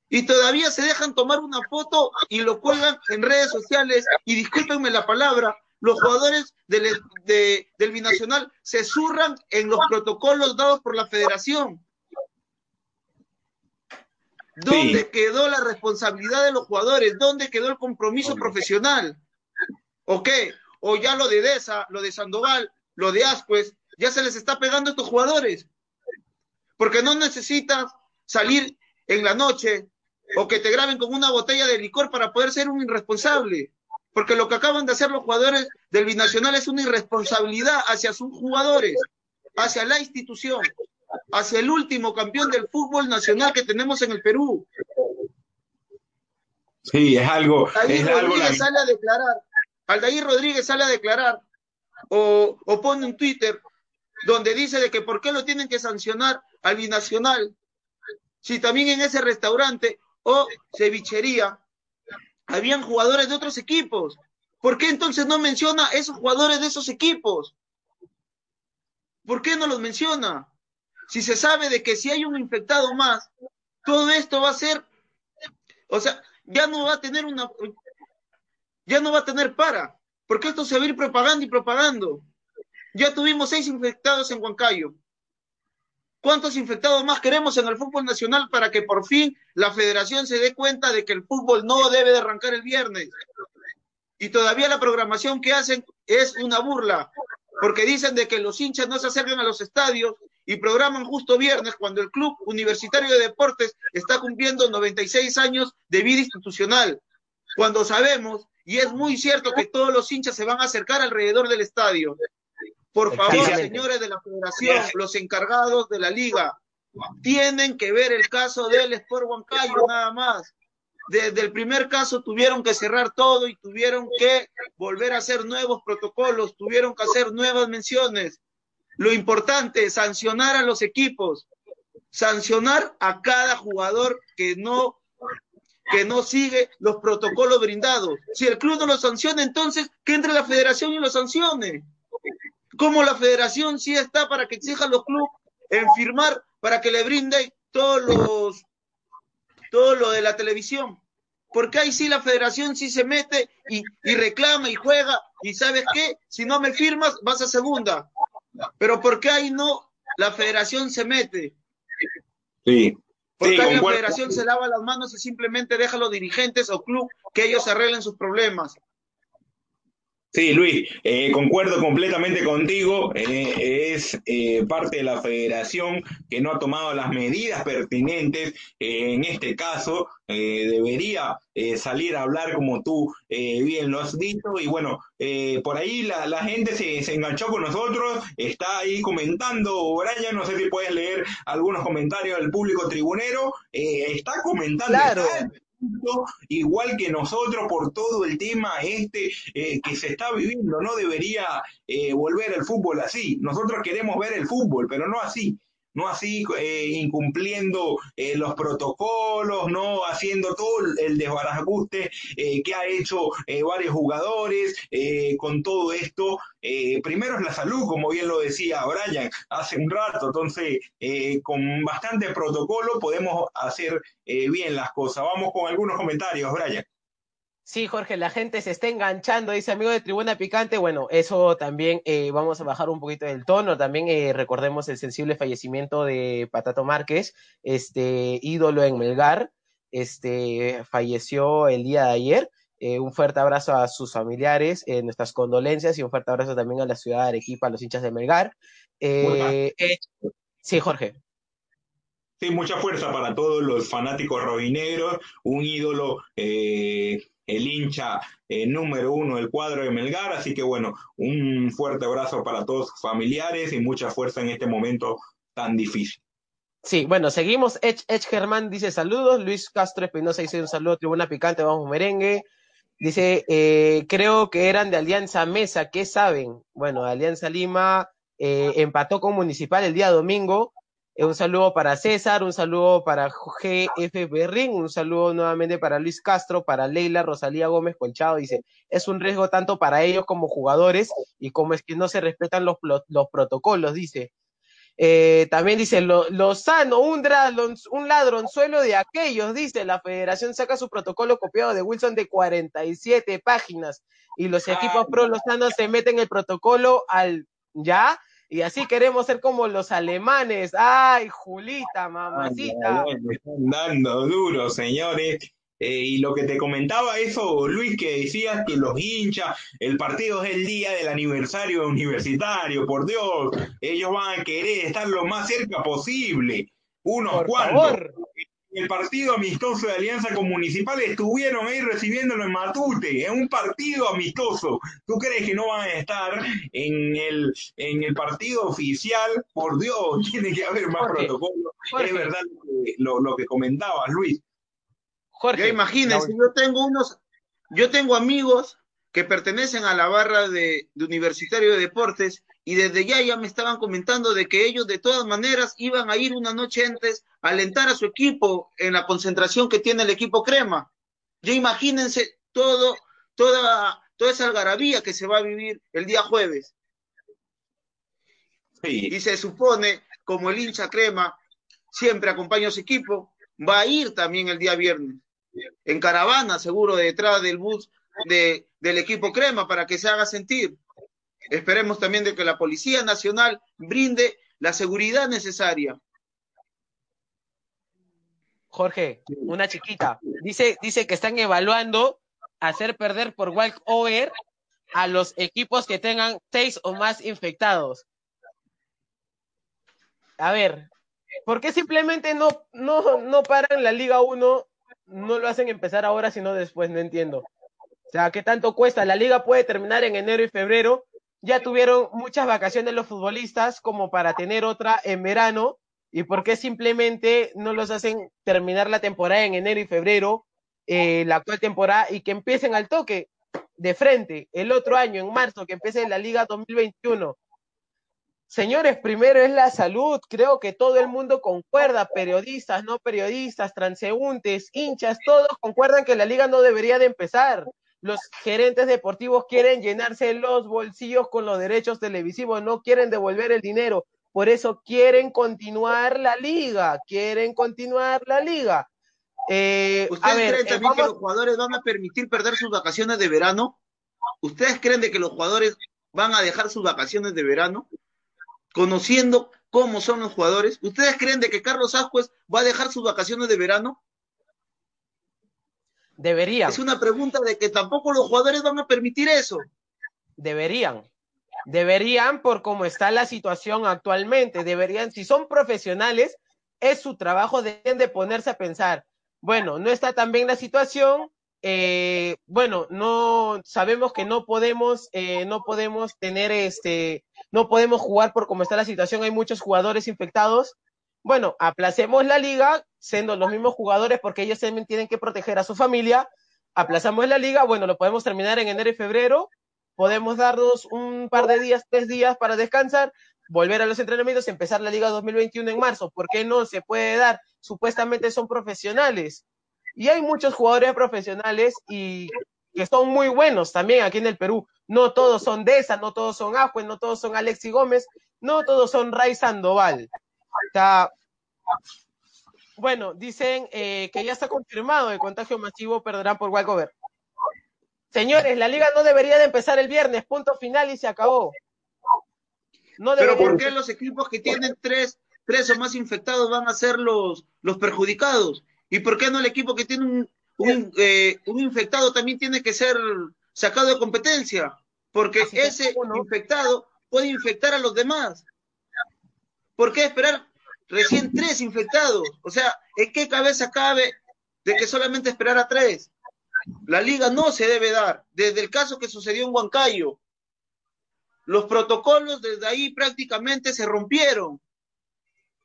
y todavía se dejan tomar una foto y lo cuelgan en redes sociales. Y discúlpenme la palabra, los jugadores del, del binacional se zurran en los protocolos dados por la federación. ¿Dónde quedó la responsabilidad de los jugadores? ¿Dónde quedó el compromiso profesional? ¿O qué? O ya lo de Deza, lo de Sandoval, lo de Ascuez, ya se les está pegando a estos jugadores. Porque no necesitas salir en la noche o que te graben con una botella de licor para poder ser un irresponsable. Porque lo que acaban de hacer los jugadores del binacional es una irresponsabilidad hacia sus jugadores, hacia la institución, hacia el último campeón del fútbol nacional que tenemos en el Perú. Sí, es algo. Aldair Rodríguez sale a declarar. Aldair Rodríguez sale a declarar o, o pone un Twitter donde dice de que por qué lo tienen que sancionar al binacional si también en ese restaurante o cevichería, habían jugadores de otros equipos. ¿Por qué entonces no menciona esos jugadores de esos equipos? ¿Por qué no los menciona? Si se sabe de que si hay un infectado más, todo esto va a ser, o sea, ya no va a tener una, ya no va a tener para, porque esto se va a ir propagando y propagando. Ya tuvimos seis infectados en Huancayo. ¿Cuántos infectados más queremos en el fútbol nacional para que por fin la federación se dé cuenta de que el fútbol no debe de arrancar el viernes? Y todavía la programación que hacen es una burla, porque dicen de que los hinchas no se acercan a los estadios y programan justo viernes cuando el Club Universitario de Deportes está cumpliendo 96 años de vida institucional, cuando sabemos, y es muy cierto que todos los hinchas se van a acercar alrededor del estadio. Por favor, señores de la federación, los encargados de la liga, tienen que ver el caso del Sport Huancayo nada más. Desde el primer caso tuvieron que cerrar todo y tuvieron que volver a hacer nuevos protocolos, tuvieron que hacer nuevas menciones. lo importante es sancionar a los equipos, sancionar a cada jugador que no que no sigue los protocolos brindados. Si el club no lo sanciona, entonces que entre la federación y lo sancione. Como la federación sí está para que exijan los clubes en firmar para que le brinden todos los todo lo de la televisión. Porque ahí sí la federación sí se mete y, y reclama y juega y sabes qué, si no me firmas vas a segunda. Pero porque ahí no la federación se mete. Sí. Porque Sí, ahí la federación se lava las manos y simplemente deja a los dirigentes o club que ellos arreglen sus problemas. Sí, Luis, eh, concuerdo completamente contigo. eh, es eh, parte de la federación que no ha tomado las medidas pertinentes. eh, en este caso, eh, debería eh, salir a hablar como tú eh, bien lo has dicho. Y bueno, eh, por ahí la, la gente se, se enganchó con nosotros, está ahí comentando. Brian, no sé si puedes leer algunos comentarios del público tribunero. eh, está comentando. Claro. está igual que nosotros por todo el tema este eh, que se está viviendo. No debería eh, volver el fútbol así. Nosotros queremos ver el fútbol, pero no así. No así eh, incumpliendo eh, los protocolos, no haciendo todo el- desbarajuste eh, que ha hecho eh, varios jugadores eh, con todo esto. Primero es la salud, como bien lo decía Brian hace un rato. Entonces, con bastante protocolo podemos hacer bien las cosas. Vamos con algunos comentarios, Brian. Sí, Jorge, la gente se está enganchando, dice amigo de Tribuna Picante. Bueno, eso también eh, vamos a bajar un poquito del tono. También eh, recordemos el sensible fallecimiento de Patato Márquez, este ídolo en Melgar. Este falleció el día de ayer. Eh, un fuerte abrazo a sus familiares, nuestras condolencias y un fuerte abrazo también a la ciudad de Arequipa, a los hinchas de Melgar. Sí, Jorge. Sí, mucha fuerza para todos los fanáticos rojinegros, un ídolo, eh, el hincha eh, número uno del cuadro de Melgar, así que bueno, un fuerte abrazo para todos sus familiares y mucha fuerza en este momento tan difícil. Sí, bueno, seguimos. Edge, Edge Germán dice saludos. Luis Castro Espinosa dice un saludo. Tribuna Picante, vamos merengue. Dice, eh, creo que eran de Alianza Mesa. ¿Qué saben? Bueno, Alianza Lima eh, empató con Municipal el día domingo. Eh, un saludo para César, un saludo para GF Berrín, un saludo nuevamente para Luis Castro, para Leila Rosalía Gómez Colchado. Dice, es un riesgo tanto para ellos como jugadores y como es que no se respetan los, los protocolos, dice. Eh, también dice lo, Lozano, un, un ladronzuelo de aquellos, dice, la federación saca su protocolo copiado de Wilson de 47 páginas y los equipos pro Lozano se meten el protocolo al ya y así queremos ser como los alemanes. Ay, Julita, mamacita. Ay, me están dando duro, señores. Eh, y lo que te comentaba eso, Luis, que decías que los hinchas, el partido es el día del aniversario universitario, por Dios, ellos van a querer estar lo más cerca posible, unos Por cuantos. favor. El partido amistoso de Alianza con Municipal estuvieron ahí recibiéndolo en Matute, en un partido amistoso. ¿Tú crees que no van a estar en el, en el partido oficial? Por Dios, tiene que haber más Jorge, protocolo. Jorge. Es verdad lo que, lo, lo que comentabas, Luis. Jorge. Ya imagínense, yo tengo unos, yo tengo amigos que pertenecen a la barra de, de Universitario de Deportes y desde ya ya me estaban comentando de que ellos de todas maneras iban a ir una noche antes alentar a su equipo en la concentración que tiene el equipo Crema. Ya imagínense todo, toda, toda esa algarabía que se va a vivir el día jueves. Sí, Y se supone, como el hincha Crema siempre acompaña a su equipo, va a ir también el día viernes en caravana, seguro, detrás del bus de, del equipo Crema para que se haga sentir. Esperemos también de que la Policía Nacional brinde la seguridad necesaria. Jorge, una chiquita. Dice, dice que están evaluando hacer perder por walkover a los equipos que tengan seis o más infectados. A ver, ¿por qué simplemente no, no, no paran la Liga 1? No lo hacen empezar ahora, sino después, no entiendo. O sea, ¿qué tanto cuesta? La liga puede terminar en enero y febrero. Ya tuvieron muchas vacaciones los futbolistas como para tener otra en verano. ¿Y por qué simplemente no los hacen terminar la temporada en enero y febrero, eh, la actual temporada, y que empiecen al toque de frente el otro año, en marzo, que empiece la Liga 2021? Señores, primero es la salud. Creo que todo el mundo concuerda, periodistas, no periodistas, transeúntes, hinchas, todos concuerdan que la liga no debería de empezar. Los gerentes deportivos quieren llenarse los bolsillos con los derechos televisivos, no quieren devolver el dinero. Por eso quieren continuar la liga, quieren continuar la liga. Eh, ¿Ustedes creen eh, también que los jugadores van a permitir perder sus vacaciones de verano? ¿Ustedes creen de que los jugadores van a dejar sus vacaciones de verano? conociendo cómo son los jugadores, ¿ustedes creen de que Carlos Ascuez va a dejar sus vacaciones de verano? Deberían. Es una pregunta de que tampoco los jugadores van a permitir eso. Deberían. Deberían por cómo está la situación actualmente. Deberían, si son profesionales, es su trabajo, de ponerse a pensar, bueno, no está tan bien la situación, eh, bueno, no sabemos que no podemos, eh, no podemos tener este, no podemos jugar por cómo está la situación, hay muchos jugadores infectados. Bueno, aplacemos la liga, siendo los mismos jugadores, porque ellos también tienen que proteger a su familia. Aplazamos la liga, bueno, lo podemos terminar en enero y febrero. Podemos darnos un par de días, tres días para descansar, volver a los entrenamientos y empezar la liga 2021 en marzo. ¿Por qué no se puede dar? Supuestamente son profesionales y hay muchos jugadores profesionales y que son muy buenos también aquí en el Perú. No todos son Deza, no todos son Ajuen, no todos son Alexi Gómez, no todos son Ray Sandoval. Está... Bueno, dicen eh, que ya está confirmado el contagio masivo, perderán por Walcover. Señores, la liga no debería de empezar el viernes, punto final y se acabó. No Pero ¿por qué los equipos que tienen tres, tres o más infectados van a ser los, los perjudicados? ¿Y por qué no el equipo que tiene un, un, eh, infectado también tiene que ser sacado de competencia? Porque ese infectado puede infectar a los demás. ¿Por qué esperar recién tres infectados? O sea, ¿en qué cabeza cabe de que solamente esperar a tres? La liga no se debe dar. Desde el caso que sucedió en Huancayo, los protocolos desde ahí prácticamente se rompieron.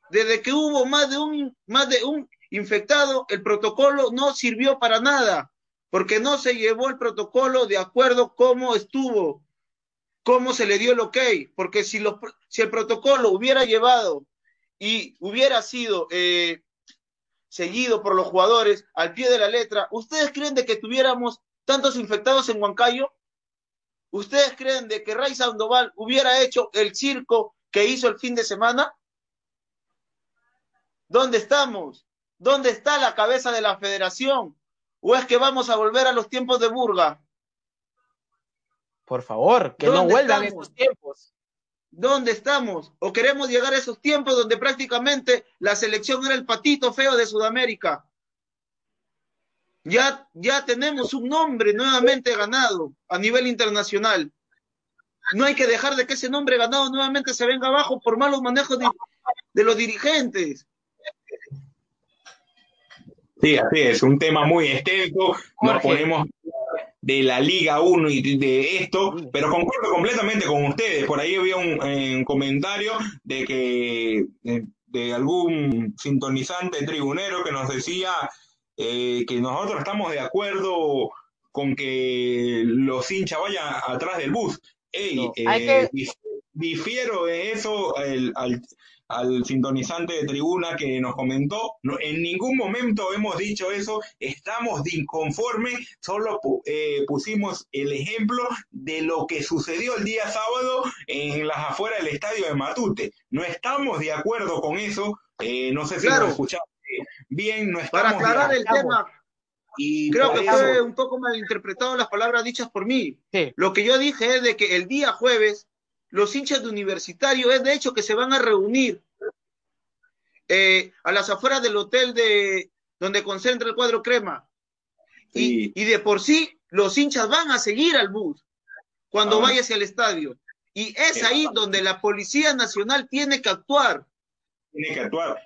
Desde que hubo más de un, más de un infectado, el protocolo no sirvió para nada, porque no se llevó el protocolo de acuerdo cómo estuvo, cómo se le dio el ok, porque si, si el protocolo hubiera llevado y hubiera sido eh, seguido por los jugadores al pie de la letra, ¿ustedes creen de que tuviéramos tantos infectados en Huancayo? ¿Ustedes creen de que Ray Sandoval hubiera hecho el circo que hizo el fin de semana? ¿Dónde estamos? ¿Dónde está la cabeza de la federación? ¿O es que vamos a volver a los tiempos de Burga? Por favor, que no vuelvan esos tiempos. ¿Dónde estamos? ¿O queremos llegar a esos tiempos donde prácticamente la selección era el patito feo de Sudamérica? Ya, ya tenemos un nombre nuevamente ganado a nivel internacional. No hay que dejar de que ese nombre ganado nuevamente se venga abajo por malos manejos de los dirigentes. Sí, así es, un tema muy extenso, nos ponemos de la Liga 1 y de esto, pero concuerdo completamente con ustedes. Por ahí había un, comentario de que de, algún sintonizante tribunero que nos decía eh, que nosotros estamos de acuerdo con que los hinchas vayan atrás del bus. Ey, eh, difiero de eso al, al sintonizante de tribuna que nos comentó, en ningún momento hemos dicho eso, estamos de inconforme, solo eh, pusimos el ejemplo de lo que sucedió el día sábado en las afueras del estadio de Matute. No estamos de acuerdo con eso, eh, no sé si lo escuchaste bien, no estamos Para aclarar el tema, y creo que fue un poco malinterpretado las palabras dichas por mí. Lo que yo dije es de que el día jueves los hinchas de universitario es de hecho que se van a reunir eh, a las afueras del hotel de donde concentra el cuadro crema. Y, de por sí los hinchas van a seguir al bus cuando ah. vaya hacia el estadio. Y es ahí donde la Policía Nacional tiene que actuar. Tiene que actuar.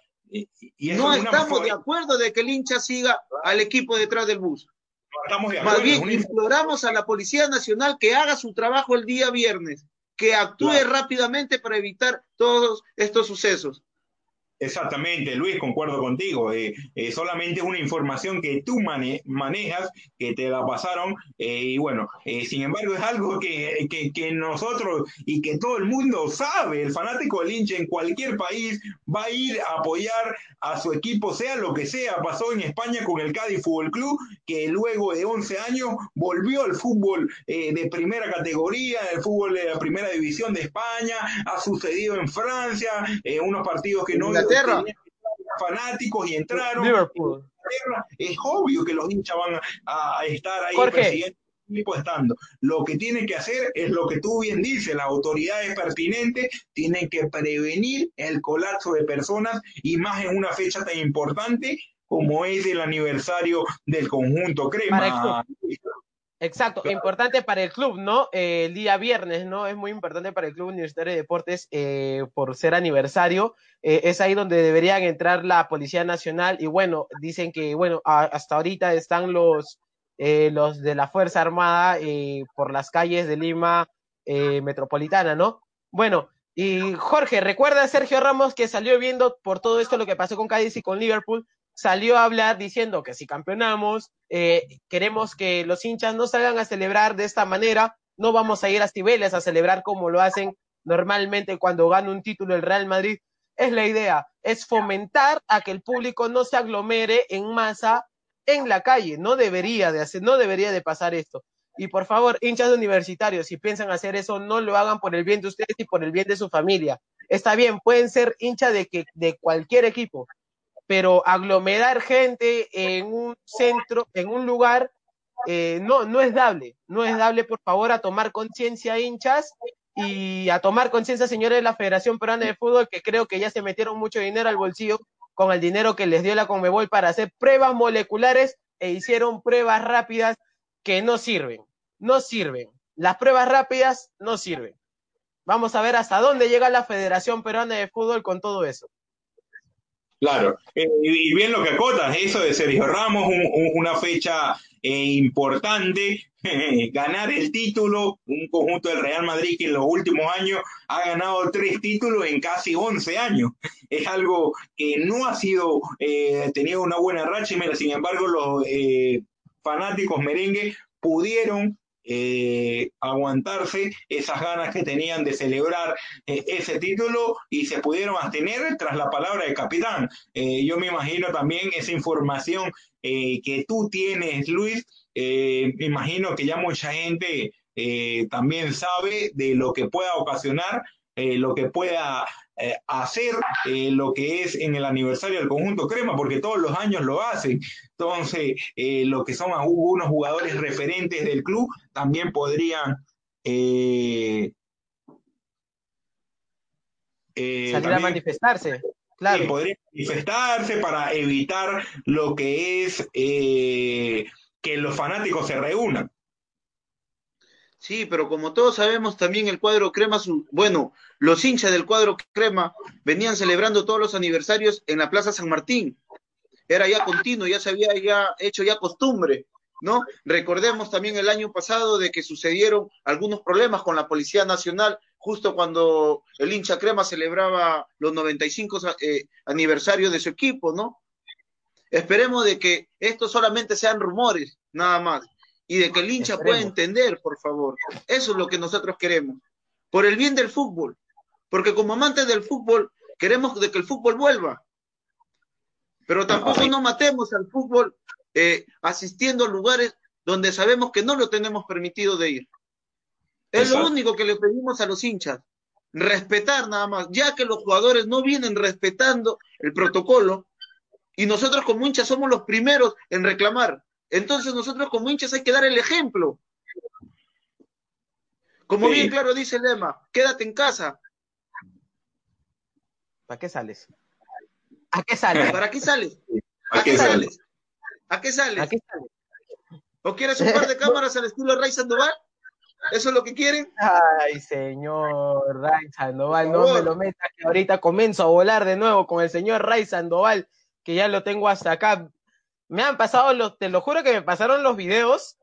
no estamos de acuerdo de que el hincha siga al equipo detrás del bus. estamos de acuerdo. Más bien, imploramos a la Policía Nacional que haga su trabajo el día viernes que actúe rápidamente para evitar todos estos sucesos. Exactamente, Luis, concuerdo contigo. Eh, eh, solamente una información que tú manejas, que te la pasaron, eh, y bueno, sin embargo es algo que, que, que, nosotros y que todo el mundo sabe, el fanático del hincha en cualquier país va a ir a apoyar a su equipo, sea lo que sea. Pasó en España con el Cádiz Fútbol Club, que luego de 11 años volvió al fútbol de primera categoría, el fútbol de la primera división de España, ha sucedido en Francia, unos partidos que no fanáticos y entraron. Es obvio que los hinchas van a, estar ahí Jorge. estando. Lo que tiene que hacer es lo que tú bien dices, las autoridades pertinentes tienen que prevenir el colapso de personas y más en una fecha tan importante como es el aniversario del conjunto Crema. Exacto, importante para el club, ¿no? Eh, el día viernes, ¿no? Es muy importante para el Club Universitario de Deportes eh, por ser aniversario. Eh, es ahí donde deberían entrar la Policía Nacional y bueno, dicen que, bueno, hasta ahorita están los, los de la Fuerza Armada por las calles de Lima Metropolitana, ¿no? Bueno, y Jorge, ¿recuerda Sergio Ramos que salió viendo por todo esto lo que pasó con Cádiz y con Liverpool? Salió a hablar diciendo que si campeonamos, eh, queremos que los hinchas no salgan a celebrar de esta manera, no vamos a ir a Cibeles a celebrar como lo hacen normalmente cuando gana un título el Real Madrid. Es la idea, es fomentar a que el público no se aglomere en masa en la calle, no debería de hacer, no debería de pasar esto. Y por favor, hinchas universitarios, si piensan hacer eso, no lo hagan por el bien de ustedes y por el bien de su familia. Está bien, pueden ser hinchas de, que, de cualquier equipo, pero aglomerar gente en un centro, en un lugar, eh, no, no es dable, no es dable, por favor, a tomar conciencia, hinchas, y a tomar conciencia, señores de la Federación Peruana de Fútbol, que creo que ya se metieron mucho dinero al bolsillo con el dinero que les dio la Conmebol para hacer pruebas moleculares e hicieron pruebas rápidas que no sirven, no sirven. Las pruebas rápidas no sirven. Vamos a ver hasta dónde llega la Federación Peruana de Fútbol con todo eso. Claro, eh, y bien lo que acotas, eso de Sergio Ramos, una fecha eh, importante, ganar el título, un conjunto del Real Madrid que en los últimos años ha ganado tres títulos en casi 11 años. Es algo que no ha sido, eh, tenido una buena racha, y sin embargo los eh, fanáticos merengue pudieron eh, aguantarse esas ganas que tenían de celebrar eh, ese título y se pudieron abstener tras la palabra del capitán. Eh, yo me imagino también esa información que tú tienes, Luis, me imagino que ya mucha gente también sabe de lo que pueda ocasionar, lo que pueda eh, hacer eh, lo que es en el aniversario del conjunto Crema, porque todos los años lo hacen. Entonces, eh, lo que son algunos jugadores referentes del club también podrían... Salir a manifestarse. Claro. podrían manifestarse para evitar lo que es que los fanáticos se reúnan. Sí, pero como todos sabemos, también el cuadro crema, bueno, los hinchas del cuadro crema venían celebrando todos los aniversarios en la Plaza San Martín. Era ya continuo, ya se había ya hecho ya costumbre, ¿no? Recordemos también el año pasado de que sucedieron algunos problemas con la Policía Nacional justo cuando el hincha crema celebraba los 95 eh, aniversarios de su equipo, ¿no? Esperemos de que esto solamente sean rumores, nada más y de que el hincha pueda entender, por favor. Eso es lo que nosotros queremos. Por el bien del fútbol. Porque como amantes del fútbol, queremos de que el fútbol vuelva. Pero tampoco no matemos al fútbol eh, asistiendo a lugares donde sabemos que no lo tenemos permitido de ir. Es lo único que le pedimos a los hinchas. Respetar nada más, ya que los jugadores no vienen respetando el protocolo y nosotros como hinchas somos los primeros en reclamar. Entonces nosotros como hinchas hay que dar el ejemplo. Como bien claro dice el lema, quédate en casa. ¿Para qué sales? ¿A qué sales? ¿Para qué sales? ¿A, qué sales? ¿A qué sales? ¿O quieres un par de cámaras al estilo Ray Sandoval? ¿Eso es lo que quieren? Ay, señor Ray Sandoval, no me lo metas, que ahorita comienzo a volar de nuevo con el señor Ray Sandoval, que ya lo tengo hasta acá me han pasado los, te lo juro que me pasaron los videos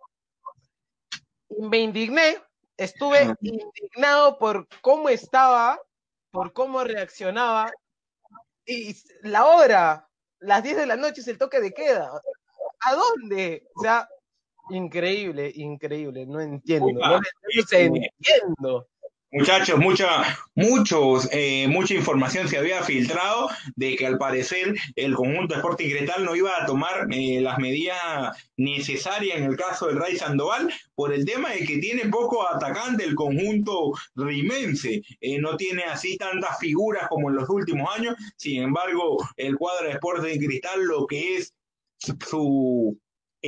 y me indigné, estuve indignado por cómo estaba, por cómo reaccionaba y la hora, las 10 de la noche es el toque de queda. ¿A dónde? O sea, increíble, increíble, no entiendo, no, entiendo. Muchachos, mucha, muchos, eh, mucha información se había filtrado de que al parecer el conjunto Sporting Cristal no iba a tomar eh, las medidas necesarias en el caso del Ray Sandoval por el tema de que tiene poco atacante el conjunto rimense. Eh, no tiene así tantas figuras como en los últimos años. Sin embargo, el cuadro de Sporting Cristal, lo que es su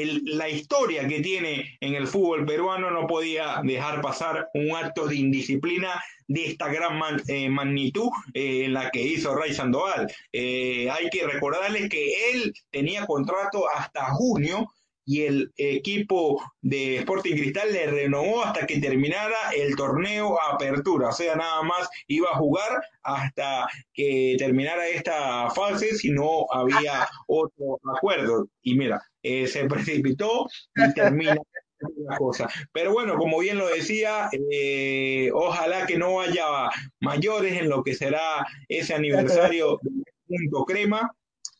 la historia que tiene en el fútbol peruano no podía dejar pasar un acto de indisciplina de esta gran eh, magnitud eh, en la que hizo Ray Sandoval. Eh, hay que recordarles que él tenía contrato hasta junio y el equipo de Sporting Cristal le renovó hasta que terminara el torneo Apertura, o sea, nada más iba a jugar hasta que terminara esta fase si no había otro acuerdo. Y mira, eh, se precipitó y termina la cosa. Pero bueno, como bien lo decía, eh, ojalá que no haya mayores en lo que será ese aniversario de Punto Crema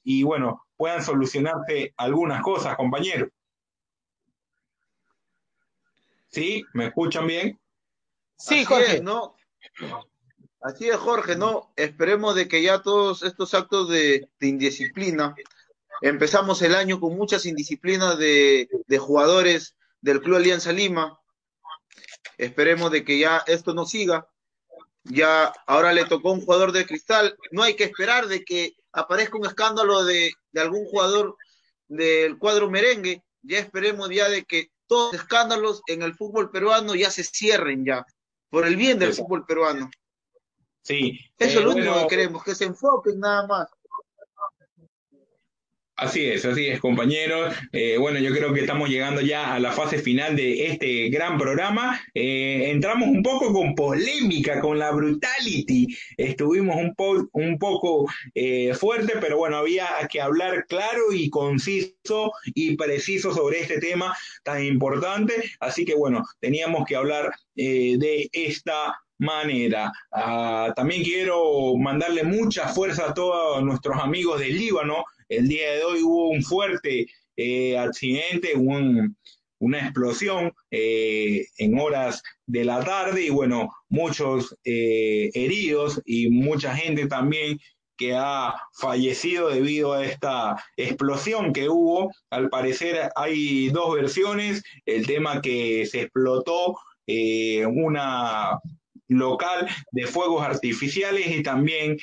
y bueno, puedan solucionarse algunas cosas, compañeros. ¿Sí? ¿Me escuchan bien? Sí, Jorge. ¿no? Así es, Jorge, ¿no? Esperemos de que ya todos estos actos de indisciplina Empezamos el año con muchas indisciplinas de, jugadores del Club Alianza Lima. Esperemos de que ya esto no siga. Ya ahora le tocó un jugador de cristal. No hay que esperar de que aparezca un escándalo de, algún jugador del cuadro merengue. Ya esperemos ya de que todos los escándalos en el fútbol peruano ya se cierren ya, por el bien del fútbol peruano. Sí. Eso es lo eh, único que queremos, que se enfoquen nada más. Así es, así es, compañeros. Eh, bueno, yo creo que estamos llegando ya a la fase final de este gran programa. Eh, entramos un poco con polémica, con la brutality. Estuvimos un, un poco eh, fuerte, pero bueno, había que hablar claro y conciso y preciso sobre este tema tan importante. Así que bueno, teníamos que hablar de esta manera. Ah, también quiero mandarle mucha fuerza a todos nuestros amigos del Líbano el día de hoy hubo un fuerte eh, accidente, una explosión eh, en horas de la tarde y bueno, muchos eh, heridos y mucha gente también que ha fallecido debido a esta explosión que hubo. Al parecer hay dos versiones, el tema que se explotó una local de fuegos artificiales y también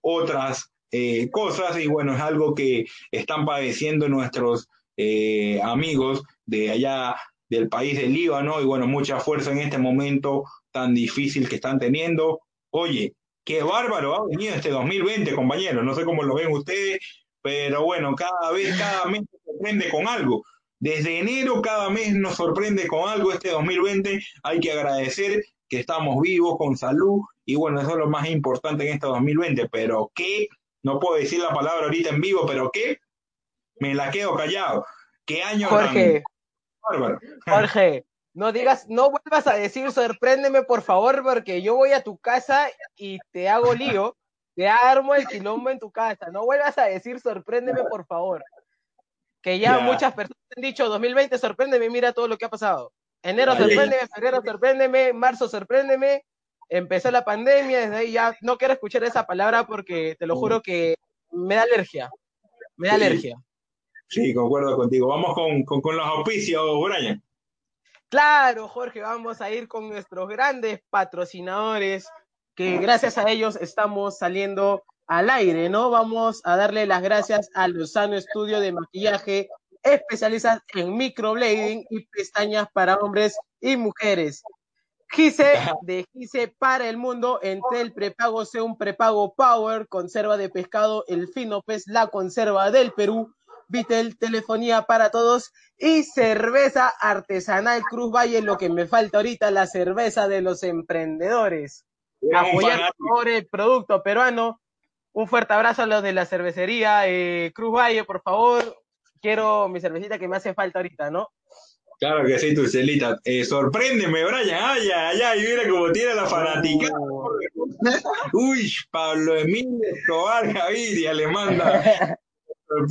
otras eh, cosas y bueno, es algo que están padeciendo nuestros eh, amigos de allá del país del Líbano y bueno, mucha fuerza en este momento tan difícil que están teniendo. Oye, qué bárbaro ha venido este 2020, compañeros, no sé cómo lo ven ustedes, pero bueno, cada vez, cada mes nos sorprende con algo. Desde enero cada mes nos sorprende con algo este 2020. Hay que agradecer que estamos vivos, con salud, y bueno, eso es lo más importante en este 2020, pero qué no puedo decir la palabra ahorita en vivo, pero ¿qué? Me la quedo callado. ¿Qué año Jorge, Jorge, no digas, no vuelvas a decir sorpréndeme, por favor, porque yo voy a tu casa y te hago lío, te armo el quilombo en tu casa. No vuelvas a decir sorpréndeme, por favor. Que ya muchas personas han dicho 2020, sorpréndeme, mira todo lo que ha pasado. Enero, sorpréndeme, febrero, sorpréndeme, marzo, sorpréndeme, empezó la pandemia, desde ahí ya no quiero escuchar esa palabra porque te lo juro que me da alergia. Me da alergia. Sí, concuerdo contigo. Vamos con, con, los auspicios, Brian. Claro, Jorge, vamos a ir con nuestros grandes patrocinadores, que gracias a ellos estamos saliendo al aire, ¿no? Vamos a darle las gracias a Lozano Estudio de Maquillaje, especialistas en microblading y pestañas para hombres y mujeres. Gise de Gise para el mundo, entre el prepago sea un prepago Power, conserva de pescado, el fino pez, la conserva del Perú, Vitel, telefonía para todos y cerveza artesanal Cruz Valle, lo que me falta ahorita, la cerveza de los emprendedores. Apoyar por el producto peruano. Un fuerte abrazo a los de la cervecería eh, Cruz Valle, por favor. Quiero mi cervecita que me hace falta ahorita, ¿no? Claro que sí, tu celita. Eh, sorpréndeme, Brian. Ay, ay, ay, mira cómo tiene la fanática. Uy, Pablo Emilio Escobar Gaviria le manda.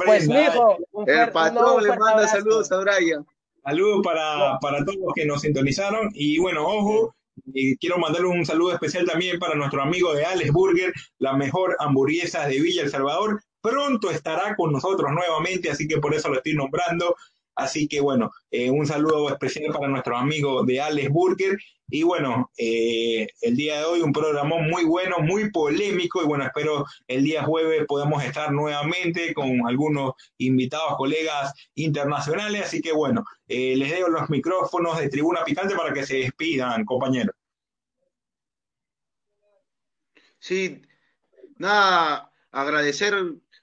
Pues, mijo, el patrón le manda saludos a Brian. Saludos para, para todos los que nos sintonizaron. Y bueno, ojo, y quiero mandarle un saludo especial también para nuestro amigo de Alex Burger, la mejor hamburguesa de Villa El Salvador. Pronto estará con nosotros nuevamente, así que por eso lo estoy nombrando. Así que bueno, eh, un saludo especial para nuestro amigo de Alex Burger. Y bueno, eh, el día de hoy un programa muy bueno, muy polémico. Y bueno, espero el día jueves podamos estar nuevamente con algunos invitados, colegas internacionales. Así que bueno, eh, les dejo los micrófonos de Tribuna Picante para que se despidan, compañeros. Sí, nada, agradecer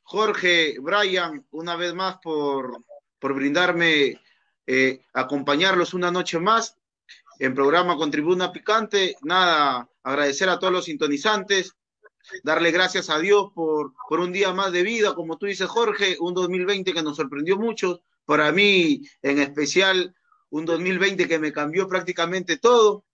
Jorge, Brian, una vez más por por brindarme, eh, acompañarlos una noche más en programa con Tribuna Picante. Nada, agradecer a todos los sintonizantes, darle gracias a Dios por, por un día más de vida, como tú dices, Jorge, un 2020 que nos sorprendió mucho. Para mí, en especial, un 2020 que me cambió prácticamente todo.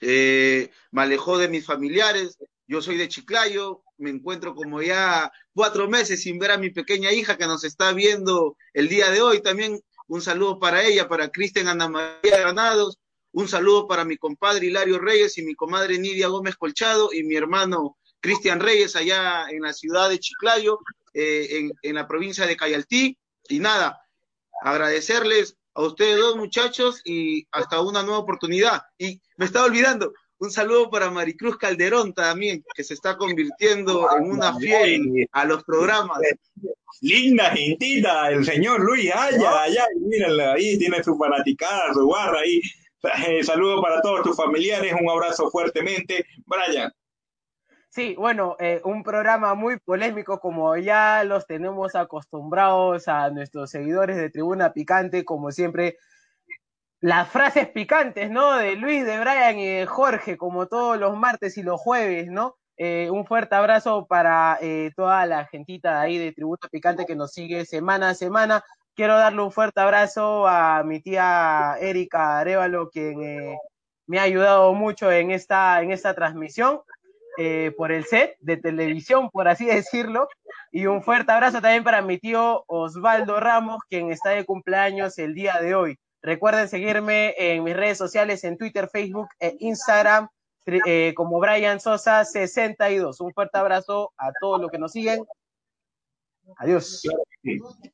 Eh, me alejó de mis familiares. Yo soy de Chiclayo, me encuentro como ya cuatro meses sin ver a mi pequeña hija que nos está viendo el día de hoy. También un saludo para ella, para Cristian Ana María Granados, un saludo para mi compadre Hilario Reyes y mi comadre Nidia Gómez Colchado y mi hermano Cristian Reyes allá en la ciudad de Chiclayo, eh, en, en la provincia de Cayaltí. Y nada, agradecerles a ustedes dos muchachos y hasta una nueva oportunidad. Y me estaba olvidando, un saludo para Maricruz Calderón también, que se está convirtiendo en una fiel a los programas. Linda gentita, el señor Luis Aya, allá, mírala ahí, tiene su fanaticada, su barra ahí. Eh, saludo para todos tus familiares, un abrazo fuertemente. Brian. Sí, bueno, eh, un programa muy polémico como ya los tenemos acostumbrados a nuestros seguidores de Tribuna Picante, como siempre las frases picantes, ¿no? De Luis, de Brian y de Jorge, como todos los martes y los jueves, ¿no? Eh, un fuerte abrazo para eh, toda la gentita de ahí de Tributo Picante que nos sigue semana a semana. Quiero darle un fuerte abrazo a mi tía Erika Arevalo, quien eh, me ha ayudado mucho en esta, en esta transmisión por el set de televisión, por así decirlo. Y un fuerte abrazo también para mi tío Osvaldo Ramos, quien está de cumpleaños el día de hoy. Recuerden seguirme en mis redes sociales, en Twitter, Facebook e Instagram, eh, como Brian Sosa 62. Un fuerte abrazo a todos los que nos siguen. Adiós.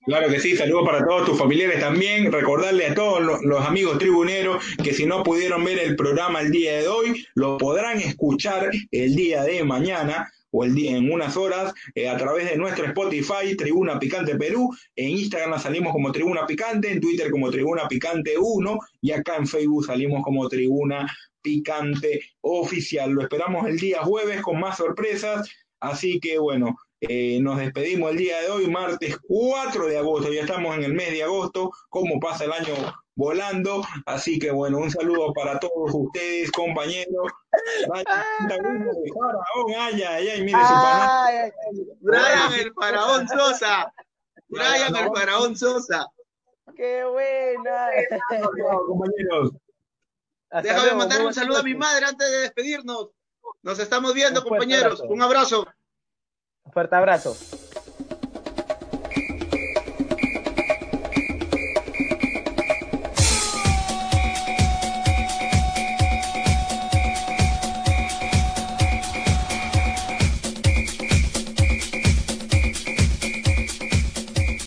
Claro que sí, saludos para todos tus familiares también. Recordarle a todos los, los, amigos tribuneros que si no pudieron ver el programa el día de hoy, lo podrán escuchar el día de mañana o el día, en unas horas eh, a través de nuestro Spotify, Tribuna Picante Perú. En Instagram salimos como Tribuna Picante, en Twitter como Tribuna Picante 1 y acá en Facebook salimos como Tribuna Picante Oficial. Lo esperamos el día jueves con más sorpresas. Así que bueno, eh, nos despedimos el día de hoy, martes 4 de agosto. Ya estamos en el mes de agosto. ¿Cómo pasa el año volando. Así que bueno, un saludo para todos ustedes, compañeros. Brian el faraón Sosa. Brian el faraón Sosa. Qué buena. compañeros. Déjame mandar un saludo a mi madre antes de despedirnos. Nos estamos viendo, compañeros. Un abrazo. Un fuerte abrazo.